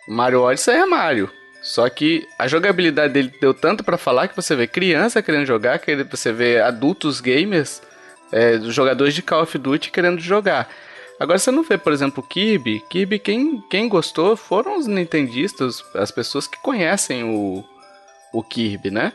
S2: O Mario Odyssey é Mario. Só que a jogabilidade dele deu tanto pra falar que você vê criança querendo jogar, que você vê adultos gamers, é, jogadores de Call of Duty querendo jogar. Agora você não vê, por exemplo, Kirby. Kirby, quem, quem gostou foram os nintendistas, as pessoas que conhecem o, o Kirby, né?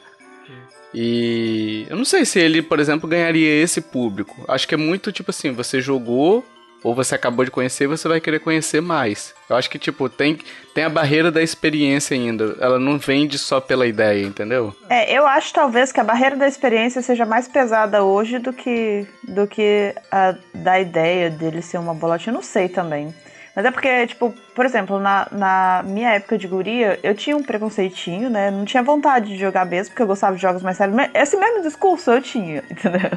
S2: E eu não sei se ele, por exemplo, ganharia esse público. Acho que é muito tipo assim, você jogou ou você acabou de conhecer, você vai querer conhecer mais. Eu acho que tipo tem tem a barreira da experiência ainda. Ela não vende só pela ideia, entendeu?
S3: É, eu acho talvez que a barreira da experiência seja mais pesada hoje do que do que a da ideia dele ser uma bolotinha. Eu não sei também. Mas é porque, tipo, por exemplo, na, na minha época de guria, eu tinha um preconceitinho, né? Não tinha vontade de jogar mesmo, porque eu gostava de jogos mais sérios. Mas Esse mesmo discurso eu tinha, entendeu?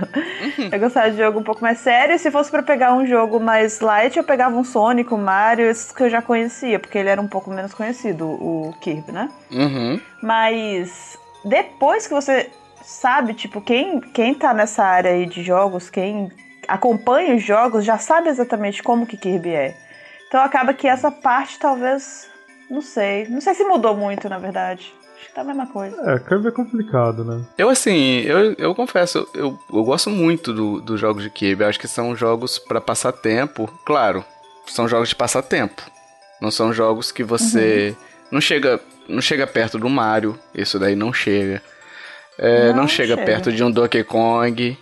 S3: Eu gostava de jogo um pouco mais sério. E se fosse pra pegar um jogo mais light, eu pegava um Sonic, um Mario, esses que eu já conhecia, porque ele era um pouco menos conhecido, o Kirby, né?
S2: Uhum.
S3: Mas depois que você sabe, tipo, quem, quem tá nessa área aí de jogos, quem acompanha os jogos, já sabe exatamente como que Kirby é. Então acaba que essa parte talvez. Não sei. Não sei se mudou muito, na verdade. Acho que tá a mesma coisa.
S1: É, Kirby é complicado, né?
S2: Eu, assim, eu, eu confesso, eu, eu gosto muito do- dos jogos de Kirby. Eu acho que são jogos pra passar tempo. Claro, são jogos de passar tempo. Não são jogos que você. Não chega não chega perto do Mario. Isso daí não chega. É, não,
S3: Não
S2: chega,
S3: chega.
S2: perto de um Donkey Kong.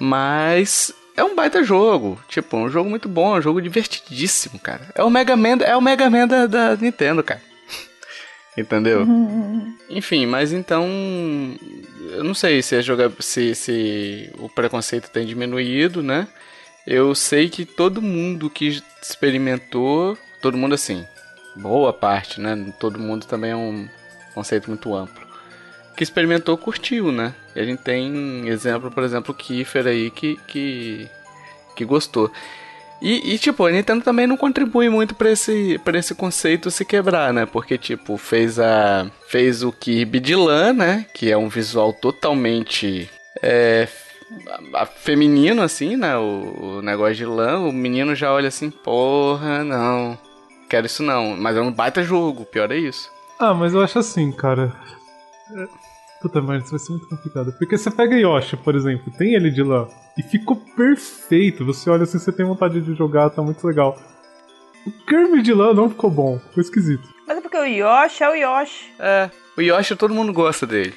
S2: Mas é um baita jogo. Tipo, um jogo muito bom, um jogo divertidíssimo, cara. É o Mega Man, é o Mega Man da, da Nintendo, cara. Entendeu? Enfim, mas então. Eu não sei se, a joga... se, se o preconceito tem diminuído, né? Eu sei que todo mundo que experimentou. Todo mundo assim. Boa parte, né? Todo mundo também é um. conceito muito amplo. Que experimentou, curtiu, né? E a gente tem exemplo, por exemplo, o Kiefer aí que, que, que gostou. E, e, tipo, a Nintendo também não contribui muito pra esse, pra esse conceito se quebrar, né? Porque, tipo, fez a. fez o Kirby de lã, né? Que é um visual totalmente. É, feminino, assim, né? O, o, negócio de lã. O menino já olha assim, porra, não. Quero isso não. Mas é um baita jogo, pior é isso.
S1: Ah, mas eu acho assim, cara. Puta merda, isso vai ser muito complicado. Porque você pega Yoshi, por exemplo, tem ele de lã. E ficou perfeito. Você olha assim, você tem vontade de jogar, tá muito legal. O Kirby de lã não ficou bom, ficou esquisito.
S3: Mas é porque o Yoshi é o Yoshi.
S2: É, o Yoshi todo mundo gosta dele.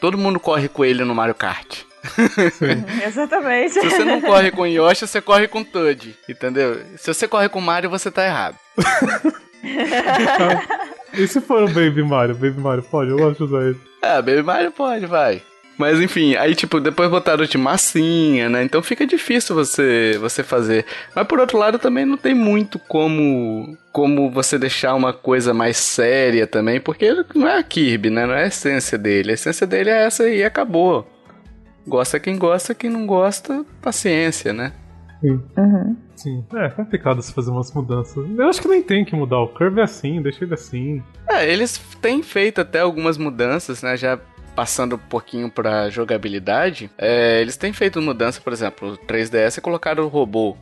S2: Todo mundo corre com ele no Mario Kart.
S3: Exatamente.
S2: Se você não corre com Yoshi, você corre com Toad, entendeu? Se você corre com Mario, você tá errado.
S1: e se for o Baby Mario? Baby Mario pode? Eu gosto de usar ele.
S2: É, Baby Mario pode, vai. Mas enfim, aí tipo, depois botaram de massinha, né? Então fica difícil você você fazer. Mas por outro lado também não tem muito como como você deixar uma coisa mais séria também, porque não é a Kirby, né? Não é a essência dele. A essência dele é essa e acabou. Gosta quem gosta, quem não gosta, paciência, né?
S1: Sim.
S3: Uhum.
S1: Sim. É complicado se fazer umas mudanças. Eu acho que nem tem que mudar. O Curve é assim, deixa ele assim.
S2: É, eles têm feito até algumas mudanças, né? Já passando um pouquinho pra jogabilidade, é, eles têm feito mudança, por exemplo, o 3DS colocaram o robô,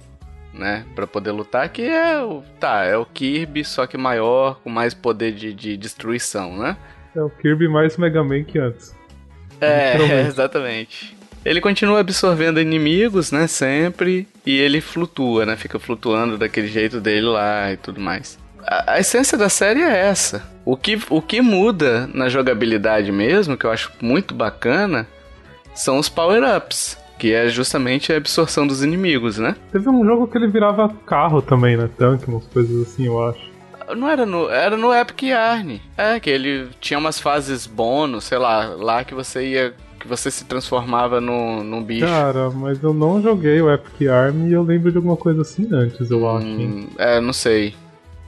S2: né, para poder lutar, que é o, tá, é o Kirby, só que maior, com mais poder de, de destruição, né?
S1: É o Kirby mais Mega Man que antes.
S2: É, exatamente. Ele continua absorvendo inimigos, né, sempre, e ele flutua, né, fica flutuando daquele jeito dele lá e tudo mais a, a, essência da série é essa. O que, o que muda na jogabilidade mesmo, que eu acho muito bacana, são os power-ups. Que é justamente a absorção dos inimigos, né?
S1: Teve um jogo que ele virava carro também, né? Tanque, umas coisas assim, eu acho.
S2: Não era no. Era no Epic Yarn. É, que ele tinha umas fases bônus, sei lá, lá que você ia. Que você se transformava no, num bicho.
S1: Cara, mas eu não joguei o Epic Yarn e eu lembro de alguma coisa assim antes, eu hum, acho.
S2: É, não sei.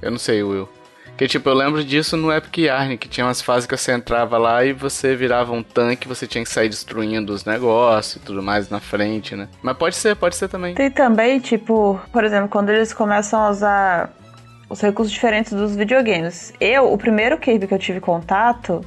S2: Eu não sei, Will. Que tipo, eu lembro disso no Epic Yarn, que tinha umas fases que você entrava lá e você virava um tanque, você tinha que sair destruindo os negócios e tudo mais na frente, né? Mas pode ser, pode ser também.
S3: Tem também, tipo, por exemplo, quando eles começam a usar os recursos diferentes dos videogames. Eu, o primeiro Kirby que eu tive contato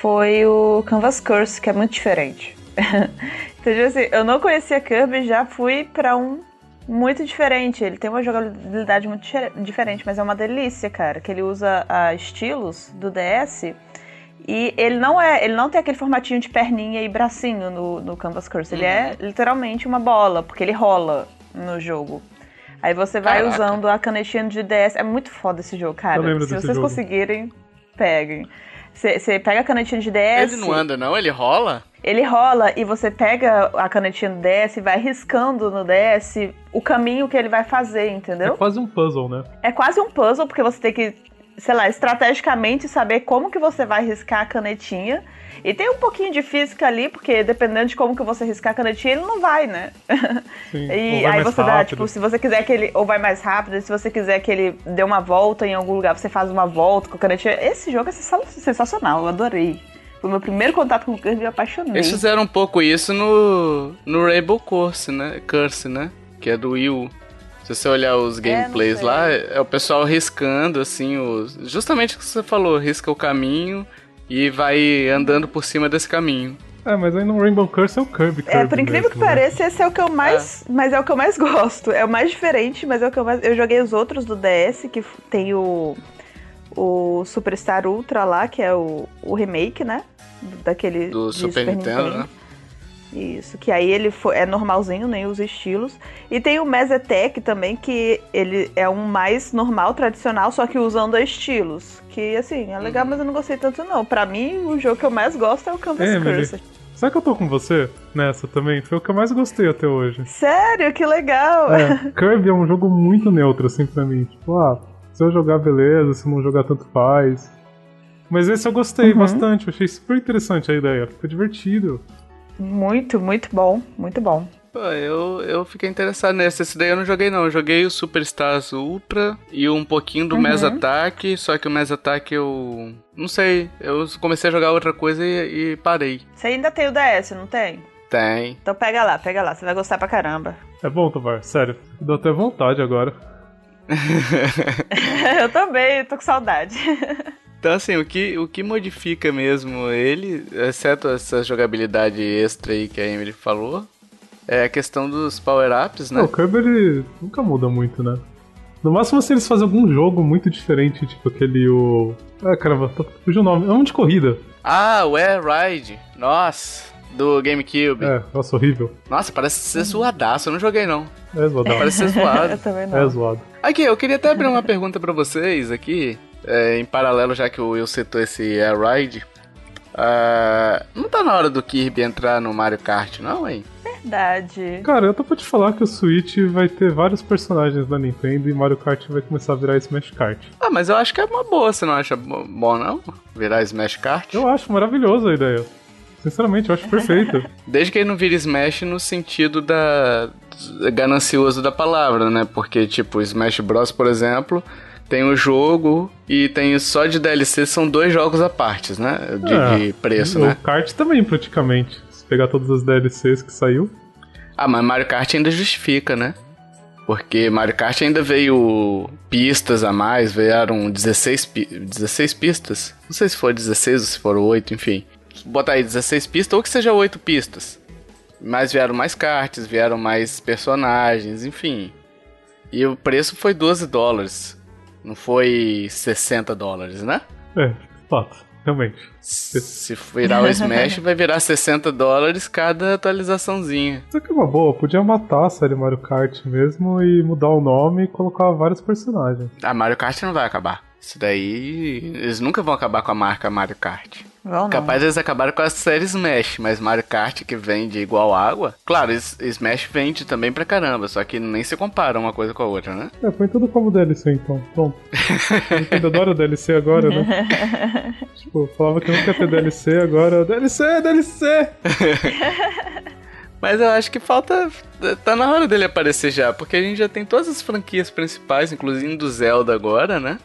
S3: foi o Canvas Curse, que é muito diferente. então, tipo assim, eu não conhecia Kirby, já fui para um muito diferente. Ele tem uma jogabilidade muito diferente, mas é uma delícia, cara. Que ele usa uh, estilos do DS e ele não é, ele não tem aquele formatinho de perninha e bracinho no, no Canvas Curse. Ele é uhum. literalmente uma bola, porque ele rola no jogo. Aí você vai Caraca. usando a canetinha de DS. É muito foda esse jogo, cara. Se vocês jogo. conseguirem, peguem. Você pega a canetinha de DS.
S2: Ele não anda, não? Ele rola?
S3: Ele rola e você pega a canetinha do DS e vai riscando no DS o caminho que ele vai fazer, entendeu?
S1: É quase um puzzle, né?
S3: É quase um puzzle, porque você tem que, sei lá, estrategicamente saber como que você vai riscar a canetinha. E tem um pouquinho de física ali, porque dependendo de como que você riscar a canetinha, ele não vai, né?
S1: Sim,
S3: e aí você rápido. dá, tipo, se você quiser que ele ou vai mais rápido, se você quiser que ele dê uma volta em algum lugar, você faz uma volta com a canetinha. Esse jogo é sensacional, eu adorei. Foi o meu primeiro contato com o Kirby e me apaixonei.
S2: Eles fizeram um pouco isso no, no Rainbow Curse, né? Curse, né? Que é do Wii U. Se você olhar os é, gameplays é, lá, é o pessoal riscando, assim, os... justamente o que você falou, risca o caminho e vai andando por cima desse caminho.
S1: É, mas aí no Rainbow Curse é o Kirby. Kirby
S3: é, por incrível mesmo, que né? pareça, esse é o que eu mais. É. Mas é o que eu mais gosto. É o mais diferente, mas é o que eu mais. Eu joguei os outros do DS, que tem o o Superstar Ultra lá, que é o, o remake, né? Daquele.
S2: Do Super, Super Nintendo, Nintendo, né?
S3: Isso, que aí ele foi, é normalzinho, nem os estilos. E tem o Mesetec também, que ele é um mais normal, tradicional, só que usando estilos. Que assim, é legal, uhum. mas eu não gostei tanto não. Pra mim, o jogo que eu mais gosto é o Canvas é, Curse.
S1: Sabe que eu tô com você nessa também? Foi o que eu mais gostei até hoje.
S3: Sério? Que legal!
S1: É, Kirby é um jogo muito neutro, assim, pra mim. Tipo, ah, se eu jogar, beleza, se não jogar, tanto faz. Mas esse eu gostei uhum. bastante, eu achei super interessante a ideia, ficou divertido.
S3: Muito, muito bom, muito bom.
S2: Pô, eu, eu fiquei interessado nesse. Esse daí eu não joguei, não. Eu joguei o Superstars Ultra e um pouquinho do
S3: Uhum.
S2: Attack, só que o Mass Attack eu. Não sei. Eu comecei a jogar outra coisa e, e parei.
S3: Você ainda tem o DS, não tem?
S2: Tem.
S3: Então pega lá, pega lá. Você vai gostar pra caramba.
S1: É bom, Tovar, sério. Deu até vontade agora.
S3: eu também, tô com saudade.
S2: Então, assim, o que, o que modifica mesmo ele, exceto essa jogabilidade extra aí que a Emily falou, é a questão dos power-ups, né?
S1: Não, o Kirby ele nunca muda muito, né? No máximo se eles fazem algum jogo muito diferente, tipo aquele o. Ah, caramba, fugiu o nome. É um de corrida.
S2: Ah, o Air Ride. Nossa, do GameCube.
S1: É, nossa, horrível.
S2: Nossa, parece ser zoadaço. Eu não joguei, não.
S1: É zoado.
S2: Parece ser zoado.
S3: eu também
S1: É
S3: não.
S1: zoado.
S2: Aqui, eu queria até abrir uma pergunta pra vocês aqui, é, em paralelo, já que o Will citou esse Air Ride. Ah, não tá na hora do Kirby entrar no Mario Kart, não, hein?
S3: Verdade.
S1: Cara, eu tô pra te falar que o Switch vai ter vários personagens da Nintendo e Mario Kart vai começar a virar Smash Kart.
S2: Ah, mas eu acho que é uma boa, você não acha bo- bom, não? Virar Smash Kart?
S1: Eu acho maravilhoso a ideia. Sinceramente, eu acho perfeito.
S2: Desde que ele não vire Smash no sentido da ganancioso da palavra, né? Porque, tipo, Smash Bros, por exemplo, tem o jogo e tem só de DLC, são dois jogos à parte, né? De,
S1: É,
S2: de preço,
S1: o
S2: né?
S1: kart também, praticamente. Se pegar todas as DLCs que saiu.
S2: Ah, mas Mario Kart ainda justifica, né? Porque Mario Kart ainda veio pistas a mais, vieram 16, pi 16 pistas. Não sei se for 16 ou se for 8, enfim. Botar aí 16 pistas ou que seja 8 pistas. Mas vieram mais karts, vieram mais personagens, enfim. E o preço foi 12 dólares. Não foi 60 dólares, né?
S1: É, fato. Realmente.
S2: Se virar o Smash, vai virar 60 dólares cada atualizaçãozinha.
S1: Isso aqui é uma boa, podia matar a série Mario Kart mesmo e mudar o nome e colocar vários personagens.
S2: A Mario Kart não vai acabar. Isso daí. Eles nunca vão acabar com a marca Mario Kart.
S3: Vão não.
S2: Capaz eles acabaram com a série Smash, mas Mario Kart que vende igual água. Claro, Smash vende também pra caramba, só que nem se compara uma coisa com a outra, né?
S1: É, põe tudo como DLC então. Pronto. Nintendo adora DLC agora, né? tipo, falava que nunca ia ter DLC, agora DLC, DLC!
S2: Mas eu acho que falta. Tá na hora dele aparecer já, porque a gente já tem todas as franquias principais, inclusive do Zelda agora, né?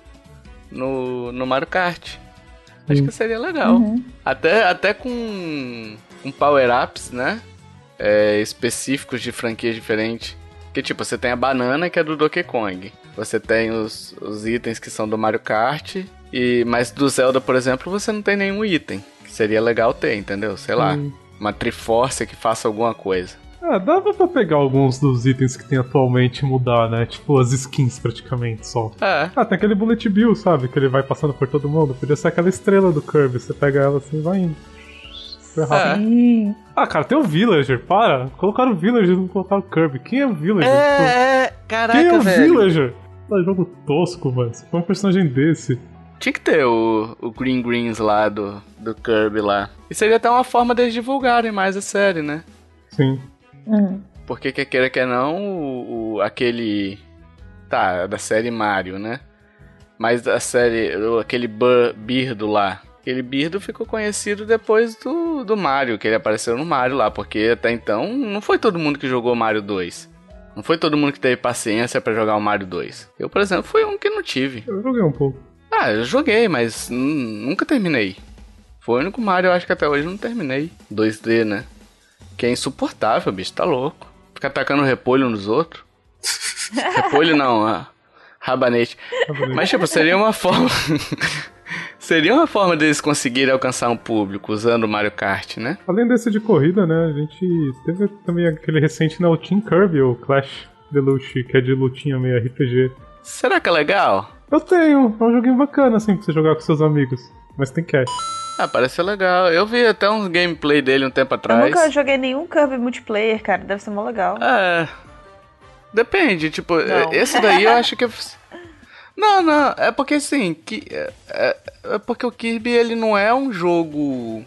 S2: No, no Mario Kart. Acho
S1: Sim.
S2: que seria legal. Até, até com, com power-ups, né? É, específicos de franquias diferentes. Que tipo, você tem a banana que é do Donkey Kong. Você tem os, os itens que são do Mario Kart. E, mas do Zelda, por exemplo, você não tem nenhum item. Que seria legal ter, entendeu? Sei lá.
S1: Hum.
S2: Uma Triforce que faça alguma coisa.
S1: Ah, dava pra pegar alguns dos itens que tem atualmente e mudar, né? Tipo, as skins praticamente só.
S2: É.
S1: Ah, tem aquele Bullet Bill, sabe? Que ele vai passando por todo mundo. Podia ser aquela estrela do Kirby. Você pega ela assim e vai indo.
S2: É.
S1: Ah, cara, tem o Villager, para. Colocaram o Villager e não colocaram o Kirby. Quem é o Villager?
S2: É, é,
S1: Pô,
S2: caraca,
S1: Quem é o
S2: velho.
S1: Villager? Ah, jogo tosco, mano. Você põe um personagem desse.
S2: Tinha que ter o, o Green Greens lá do, do Kirby lá. E seria até uma forma deles divulgarem mais a série, né?
S1: Sim.
S3: Uhum.
S2: Porque quer queira que não, o, o- aquele. Tá, da série Mario, né? Mas da série. o- Aquele Birdo lá. Aquele Birdo ficou conhecido depois do, do Mario, que ele apareceu no Mario lá. Porque até então não foi todo mundo que jogou Mario 2. Não foi todo mundo que teve paciência pra jogar o Mario 2. Eu, por exemplo, fui um que não tive.
S1: Eu joguei um pouco.
S2: Ah, eu joguei, mas nun- nunca terminei. Foi o único Mario, eu acho que até hoje eu não terminei. 2D, né? Que é insuportável, bicho, tá louco. Ficar atacando repolho nos outros. repolho não, ah, rabanete. Mas, tipo, seria uma forma. seria uma forma deles conseguirem alcançar um público usando o Mario Kart, né?
S1: Além desse de corrida, né? A gente teve também aquele recente, né? O Team Kirby, o Clash Deluxe, que é de lutinha meio RPG.
S2: Será que é legal?
S1: Eu tenho, é um joguinho bacana, assim, pra você jogar com seus amigos. Mas tem cash.
S2: Ah, parece ser legal. Eu vi até uns gameplay dele um tempo
S3: Eu
S2: atrás.
S3: nunca joguei nenhum Kirby multiplayer, cara. Deve ser mó legal.
S2: É. Depende, tipo,
S3: Não.
S2: esse daí eu acho que. Não, não, é porque assim, que, é, é- é porque o Kirby ele não é um jogo.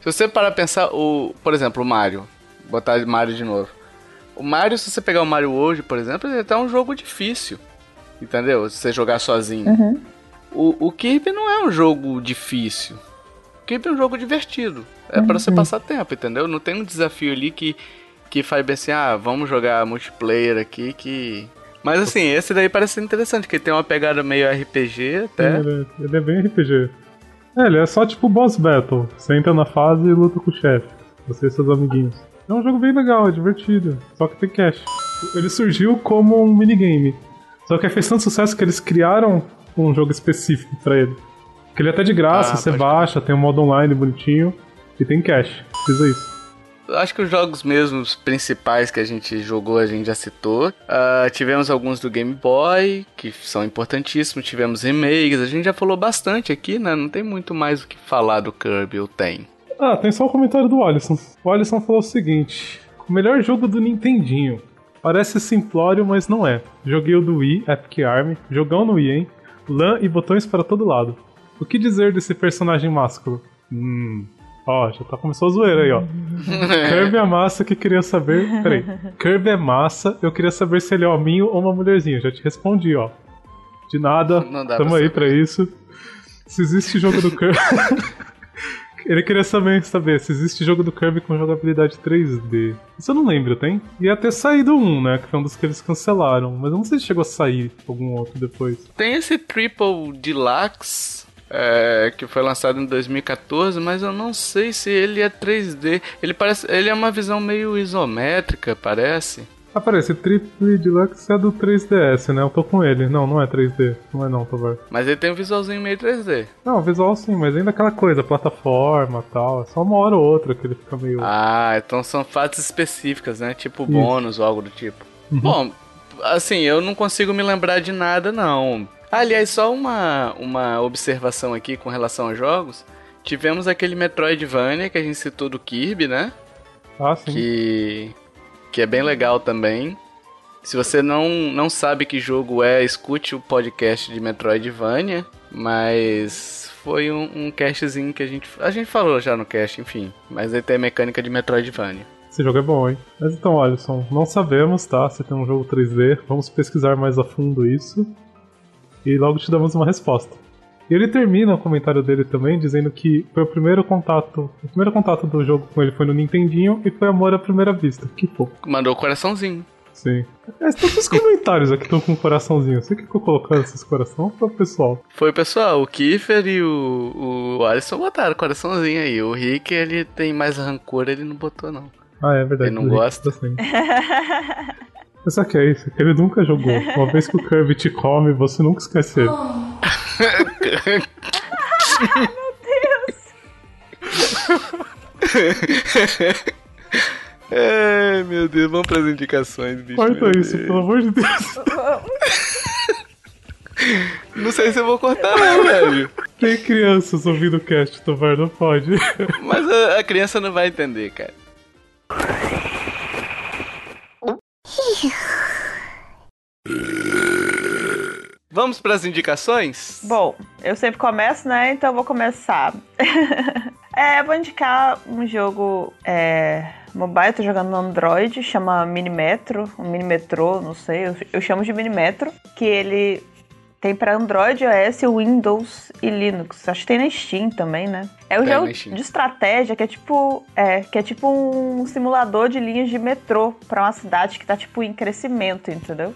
S2: Se você parar pra pensar, o, por exemplo, o Mario, botar Mario de novo. O Mario, se você pegar o Mario hoje, por exemplo, ele tá um jogo difícil. Entendeu? Se você jogar sozinho.
S3: Uhum.
S2: O, o Kirby não é um jogo difícil. O Kirby é um jogo divertido. É pra você passar tempo, entendeu? Não tem um desafio ali que que faz bem assim, ah, vamos jogar multiplayer aqui que. Mas assim, esse daí parece interessante, que tem uma pegada meio RPG até.
S1: Ele, é- ele é bem RPG. É, ele é só tipo boss battle. Você entra na fase e luta com o chefe. Você e seus amiguinhos. É um jogo bem legal, é divertido. Só que tem cash. Ele surgiu como um minigame. Só que fez tanto sucesso que eles criaram um jogo específico pra ele. Que ele é até de graça,
S2: Ah,
S1: você baixa, tem um modo online bonitinho e tem cash. Precisa isso.
S2: Acho que os jogos mesmos principais que a gente jogou a gente já citou. Ah, tivemos alguns do Game Boy, que são importantíssimos. Tivemos remakes, a gente já falou bastante aqui, né? Não tem muito mais o que falar do Kirby, ou tem?
S1: Ah, tem só o comentário do Alisson. O Alisson falou o seguinte: o melhor jogo do Nintendinho. Parece simplório, mas não é. Joguei o do Wii, Epic Army, jogão no Wii, hein? LAN e botões para todo lado. O que dizer desse personagem másculo? Hum. Ó, já tá começou a zoeira aí, ó. Kirby é massa que queria saber. Peraí. Kirby é massa, eu queria saber se ele é hominho ou uma mulherzinha. Já te respondi, ó. De nada,
S2: Não dá
S1: tamo
S2: pra
S1: aí pra isso. Se existe jogo do Kirby. Ele queria saber, saber se existe jogo do Kirby com jogabilidade 3D. Isso eu não lembro, tem? Ia ter saído um, né? Que foi um dos que eles cancelaram. Mas eu não sei se chegou a sair algum outro depois.
S2: Tem esse Triple Deluxe. É, que foi lançado em 2014, mas eu não sei se ele é 3D. Ele parece, ele é uma visão meio isométrica, parece.
S1: Ah, peraí, esse Triple Deluxe é do 3DS, né? Eu tô com ele. Não, não é 3D. Não é não, Tovar.
S2: Mas ele tem um visualzinho meio 3D.
S1: Não, visual sim, mas ainda aquela coisa, plataforma e tal. É só uma hora ou outra que ele fica meio.
S2: Ah, então são fases específicas, né? Tipo bônus ou algo do tipo.
S1: Uhum.
S2: Bom, assim, eu não consigo me lembrar de nada, não. Aliás, só uma, uma observação aqui com relação aos jogos. Tivemos aquele Metroidvania que a gente citou do Kirby, né?
S1: Ah, sim.
S2: Que, que é bem legal também. Se você não, não sabe que jogo é, escute o podcast de Metroidvania. Mas foi um, um castzinho que a gente. A gente falou já no cast, enfim. Mas ele tem a mecânica de Metroidvania.
S1: Esse jogo é bom, hein? Mas então, Alisson, não sabemos, tá? Se tem um jogo 3D. Vamos pesquisar mais a fundo isso. E logo te damos uma resposta. E ele termina o comentário dele também dizendo que foi o primeiro contato. O primeiro contato do jogo com ele foi no Nintendinho e foi amor à primeira vista. Que fofo.
S2: Mandou o coraçãozinho.
S1: Sim. Mas todos os comentários aqui estão com um coraçãozinho. Você que ficou colocando esses coração para o pessoal?
S2: Foi o pessoal, o Kiefer e o, o Alisson botaram coraçãozinho aí. O Rick, ele tem mais rancor, ele não botou, não.
S1: Ah, é verdade.
S2: Ele não gosta?
S1: assim. Mas Só que é isso, ele nunca jogou. Uma vez que o Kirby te come, você nunca esquece ele.
S2: Ai, meu Deus, vamos pras indicações, bicho.
S1: Corta isso,
S2: Deus.
S1: pelo amor de Deus.
S2: Não sei se eu vou cortar, não, velho.
S1: Tem crianças ouvindo o cast, Tovar, não pode.
S2: Mas a, a criança não vai entender, cara. Vamos pras indicações?
S3: Bom, eu sempre começo, né? Então eu vou começar. é, eu vou indicar um jogo é, mobile, eu tô jogando no Android, chama Minimetro, um Minimetro, não sei, eu, eu chamo de Minimetro, que ele tem pra Android, iOS, Windows e Linux. Acho que tem na Steam também, né? É um
S2: Tem
S3: jogo de estratégia que é tipo, é, que é tipo um simulador de linhas de metrô pra uma cidade que tá tipo em crescimento, entendeu?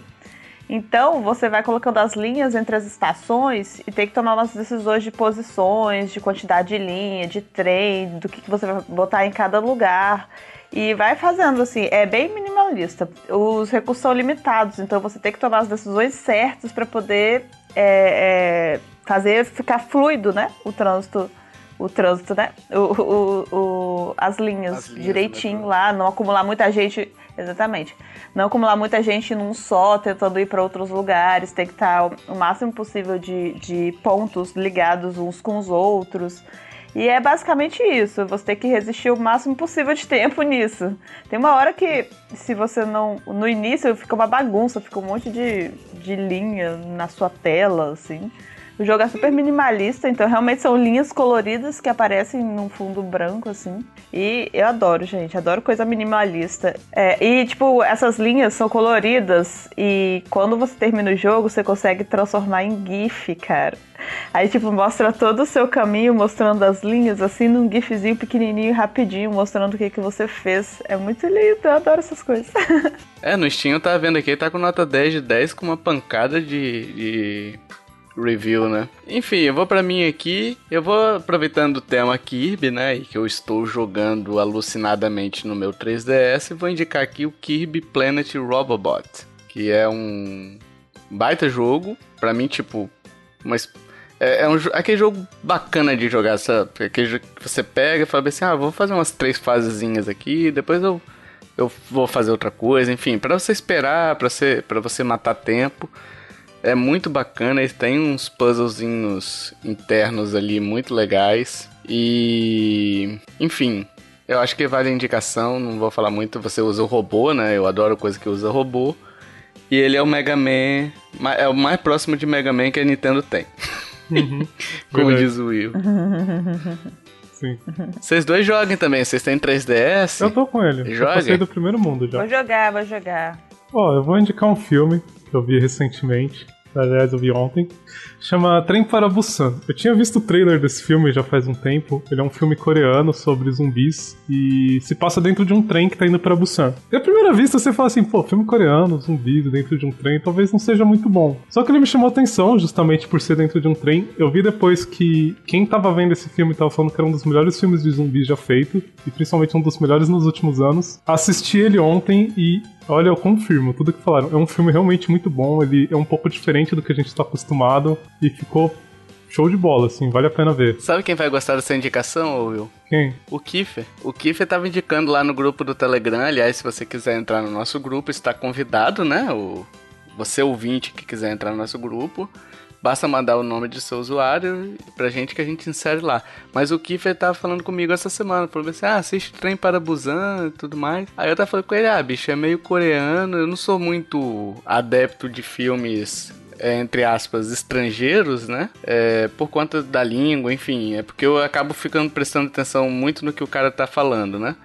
S3: Então, você vai colocando as linhas entre as estações e tem que tomar umas decisões de posições, de quantidade de linha, de trem, do que, que você vai botar em cada lugar. E vai fazendo assim, é bem minimalista. Os recursos são limitados, então você tem que tomar as decisões certas para poder é, é, fazer ficar fluido, né? O trânsito, o trânsito, né? O, o- o- as linhas
S2: As linhas do
S3: direitinho lá, não acumular muita gente. Exatamente. Não acumular muita gente num só, tentando ir para outros lugares. Tem que estar o- o máximo possível de, de pontos ligados uns com os outros. E é basicamente isso. Você tem que resistir o máximo possível de tempo nisso. Tem uma hora que, se você não. No início fica uma bagunça, fica um monte de, de linha na sua tela, assim. O jogo é super minimalista, então realmente são linhas coloridas que aparecem num fundo branco, assim. E eu adoro, gente, adoro coisa minimalista. É, e, tipo, essas linhas são coloridas e quando você termina o jogo, você consegue transformar em GIF, cara. Aí, tipo, mostra todo o seu caminho, mostrando as linhas, assim, num GIFzinho pequenininho, rapidinho, mostrando o que, que você fez. É muito lindo, eu adoro essas coisas.
S2: é, no Steam eu tava vendo aqui, tá com nota 10 de 10 com uma pancada de, de review, né? Enfim, eu vou para mim aqui. Eu vou aproveitando o tema Kirby, né? E que eu estou jogando alucinadamente no meu 3DS. Vou indicar aqui o Kirby Planet Robobot, que é um baita jogo. Para mim, tipo, mas é, é um, aquele jogo bacana de jogar, sabe? Aquele jogo que você pega e fala assim: ah, vou fazer umas três fasezinhas aqui, depois eu, eu vou fazer outra coisa. Enfim, para você esperar, para você, pra você matar tempo. É muito bacana, ele tem uns puzzlezinhos internos ali muito legais. E. Enfim, eu acho que vale a indicação, não vou falar muito. Você usa o robô, né? Eu adoro coisa que usa robô. E ele é o Mega Man. É o mais próximo de Mega Man que a Nintendo tem. Uhum, Como diz o Will. Sim. Vocês dois joguem também, vocês têm 3DS?
S1: Eu tô com ele. Joga. Eu passei do primeiro mundo já.
S3: Vou jogar, vou jogar.
S1: Ó, eu vou indicar um filme que eu vi recentemente. Aliás, eu vi ontem. Chama Trem para Busan. Eu tinha visto o trailer desse filme já faz um tempo. Ele é um filme coreano sobre zumbis e se passa dentro de um trem que tá indo para Busan. E à primeira vista você fala assim, pô, filme coreano, zumbis dentro de um trem, talvez não seja muito bom. Só que ele me chamou atenção justamente por ser dentro de um trem. Eu vi depois que quem tava vendo esse filme tava falando que era um dos melhores filmes de zumbis já feito e principalmente um dos melhores nos últimos anos. Assisti ele ontem e Olha, eu confirmo tudo que falaram. É um filme realmente muito bom, ele é um pouco diferente do que a gente está acostumado e ficou show de bola, assim, vale a pena ver.
S2: Sabe quem vai gostar dessa indicação, Will?
S1: Quem?
S2: O Kiffer. O Kiffer tava indicando lá no grupo do Telegram, aliás, se você quiser entrar no nosso grupo, está convidado, né? O... Você ouvinte que quiser entrar no nosso grupo, Basta mandar o nome de seu usuário pra gente que a gente insere lá. Mas o Kiffer tava falando comigo essa semana. Falou assim: ah, assiste Trem para Busan e tudo mais. Aí eu tava falando com ele: ah, bicho, é meio coreano. Eu não sou muito adepto de filmes é, entre aspas, estrangeiros, né? É, por conta da língua, enfim. É porque eu acabo ficando prestando atenção muito no que o cara tá falando, né?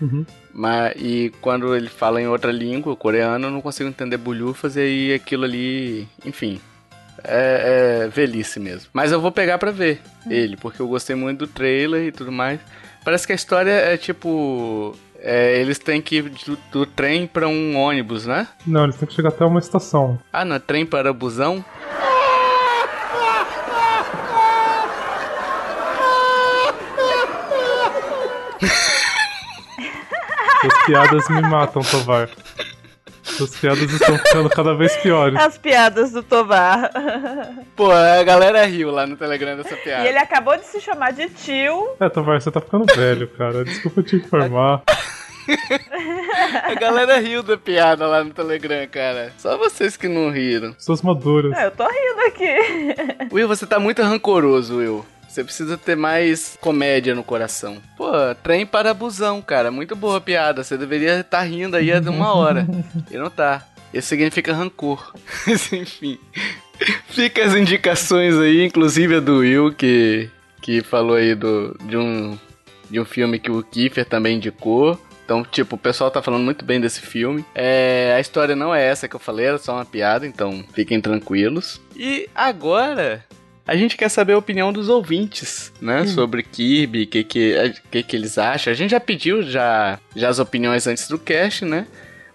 S2: Uhum. Mas, e quando ele fala em outra língua, coreano, eu não consigo entender bulhufas e aí aquilo ali, enfim, é, é velhice mesmo. Mas eu vou pegar pra ver ele, porque eu gostei muito do trailer e tudo mais. Parece que a história é tipo. É, eles têm que ir do, do trem para um ônibus, né?
S1: Não, eles têm que chegar até uma estação.
S2: Ah, não é trem para busão?
S1: As piadas me matam, Tovar. As piadas estão ficando cada vez piores.
S3: As piadas do Tovar.
S2: Pô, a galera riu lá no Telegram dessa piada.
S3: E ele acabou de se chamar de tio.
S1: É, Tovar, você tá ficando velho, cara. Desculpa te informar.
S2: A galera riu da piada lá no Telegram, cara. Só vocês que não riram.
S1: Pessoas maduras.
S3: É, eu tô rindo aqui.
S2: Will, você tá muito rancoroso, Will. Você precisa ter mais comédia no coração. Pô, trem para busão, cara. Muito boa piada. Você deveria estar tá rindo aí há uma hora. E não tá. Isso significa rancor. Enfim. Fica as indicações aí, inclusive a do Will, que, que falou aí do, de, um, de um filme que o Kiefer também indicou. Então, tipo, o pessoal tá falando muito bem desse filme. É, a história não é essa que eu falei, era só uma piada, então fiquem tranquilos. E agora, a gente quer saber a opinião dos ouvintes, né? Hum. Sobre Kirby, o que, que, que, que eles acham. A gente já pediu já, já as opiniões antes do cast, né?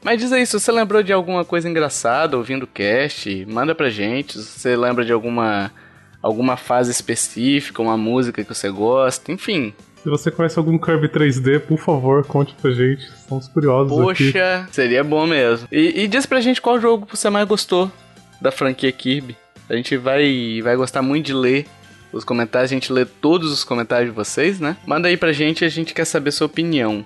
S2: Mas diz aí, se você lembrou de alguma coisa engraçada ouvindo o cast, manda pra gente. Se você lembra de alguma, alguma fase específica, uma música que você gosta, enfim.
S1: Se você conhece algum Kirby 3D, por favor, conte pra gente. Estamos curiosos
S2: Poxa,
S1: aqui.
S2: seria bom mesmo. E, e diz pra gente qual jogo você mais gostou da franquia Kirby. A gente vai, vai gostar muito de ler os comentários, a gente lê todos os comentários de vocês, né? Manda aí pra gente, a gente quer saber sua opinião.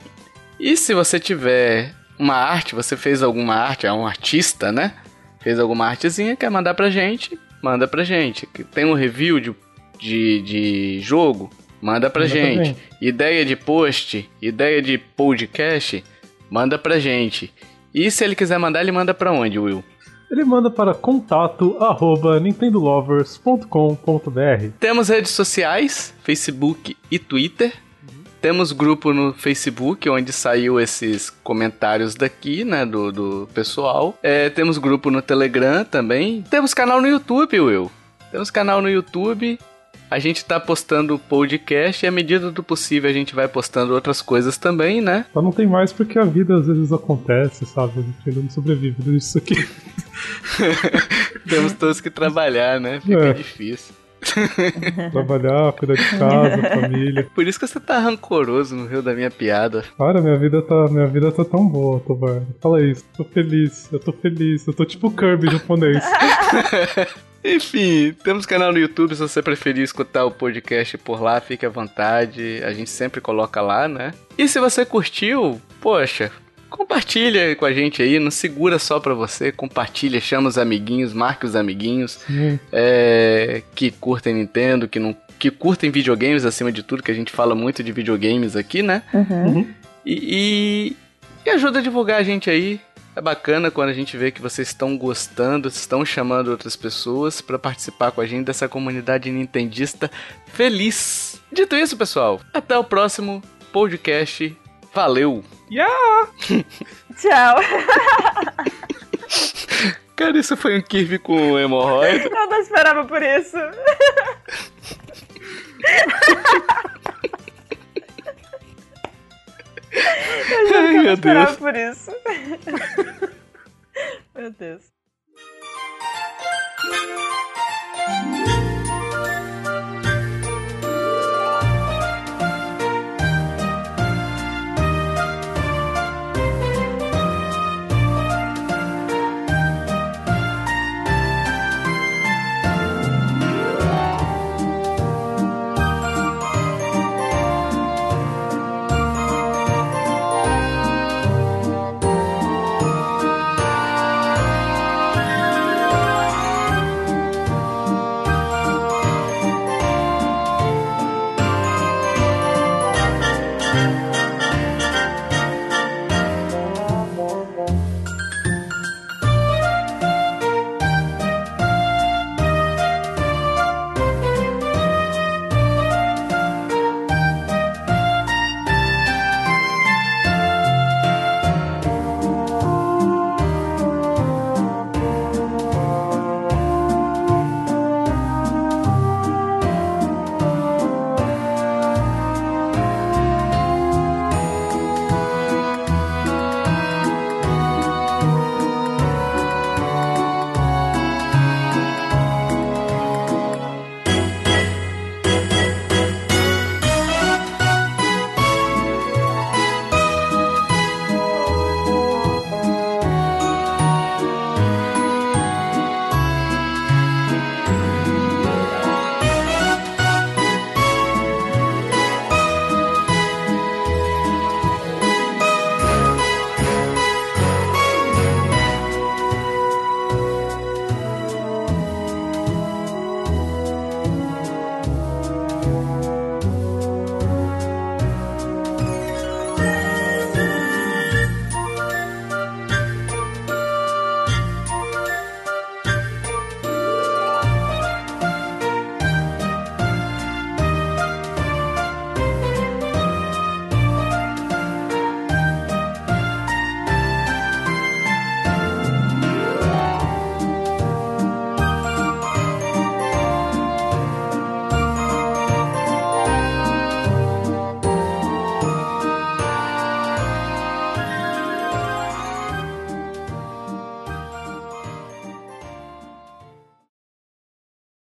S2: E se você tiver uma arte, você fez alguma arte, é um artista, né? Fez alguma artezinha, quer mandar pra gente, manda pra gente. Tem um review de, de, de jogo, manda pra manda gente. Ideia de post, ideia de podcast, manda pra gente. E se ele quiser mandar, ele manda pra onde, Will?
S1: Ele manda para contato arroba nintendolovers.com.br.
S2: Temos redes sociais, Facebook e Twitter. Temos grupo no Facebook, onde saiu esses comentários daqui, né, do, do pessoal. É, temos grupo no Telegram também. Temos canal no YouTube, Will. Temos canal no YouTube. A gente tá postando podcast e à medida do possível a gente vai postando outras coisas também, né?
S1: Só não tem mais porque a vida às vezes acontece, sabe? A gente ainda não sobrevive disso aqui.
S2: Temos todos que trabalhar, né? Fica é. difícil.
S1: Trabalhar, cuidar de casa, família.
S2: Por isso que você tá rancoroso no rio da minha piada.
S1: Cara, minha vida tá, minha vida tá tão boa, Tobar. Fala isso, tô feliz, eu tô feliz, eu tô tipo Kirby japonês.
S2: Enfim, temos canal no YouTube, se você preferir escutar o podcast por lá, fique à vontade. A gente sempre coloca lá, né? E se você curtiu, poxa, compartilha com a gente aí, não segura só pra você, compartilha, chama os amiguinhos, marque os amiguinhos é, que curtem Nintendo, que não que curtem videogames acima de tudo, que a gente fala muito de videogames aqui, né? Uhum. E, e, e ajuda a divulgar a gente aí. É bacana quando a gente vê que vocês estão gostando, estão chamando outras pessoas para participar com a gente dessa comunidade nintendista feliz. Dito isso, pessoal, até o próximo podcast. Valeu!
S1: Yeah!
S3: Tchau!
S2: Cara, isso foi um Kirby com hemorroida.
S3: Eu não esperava por isso. Ai, meu Deus. por isso. meu Deus.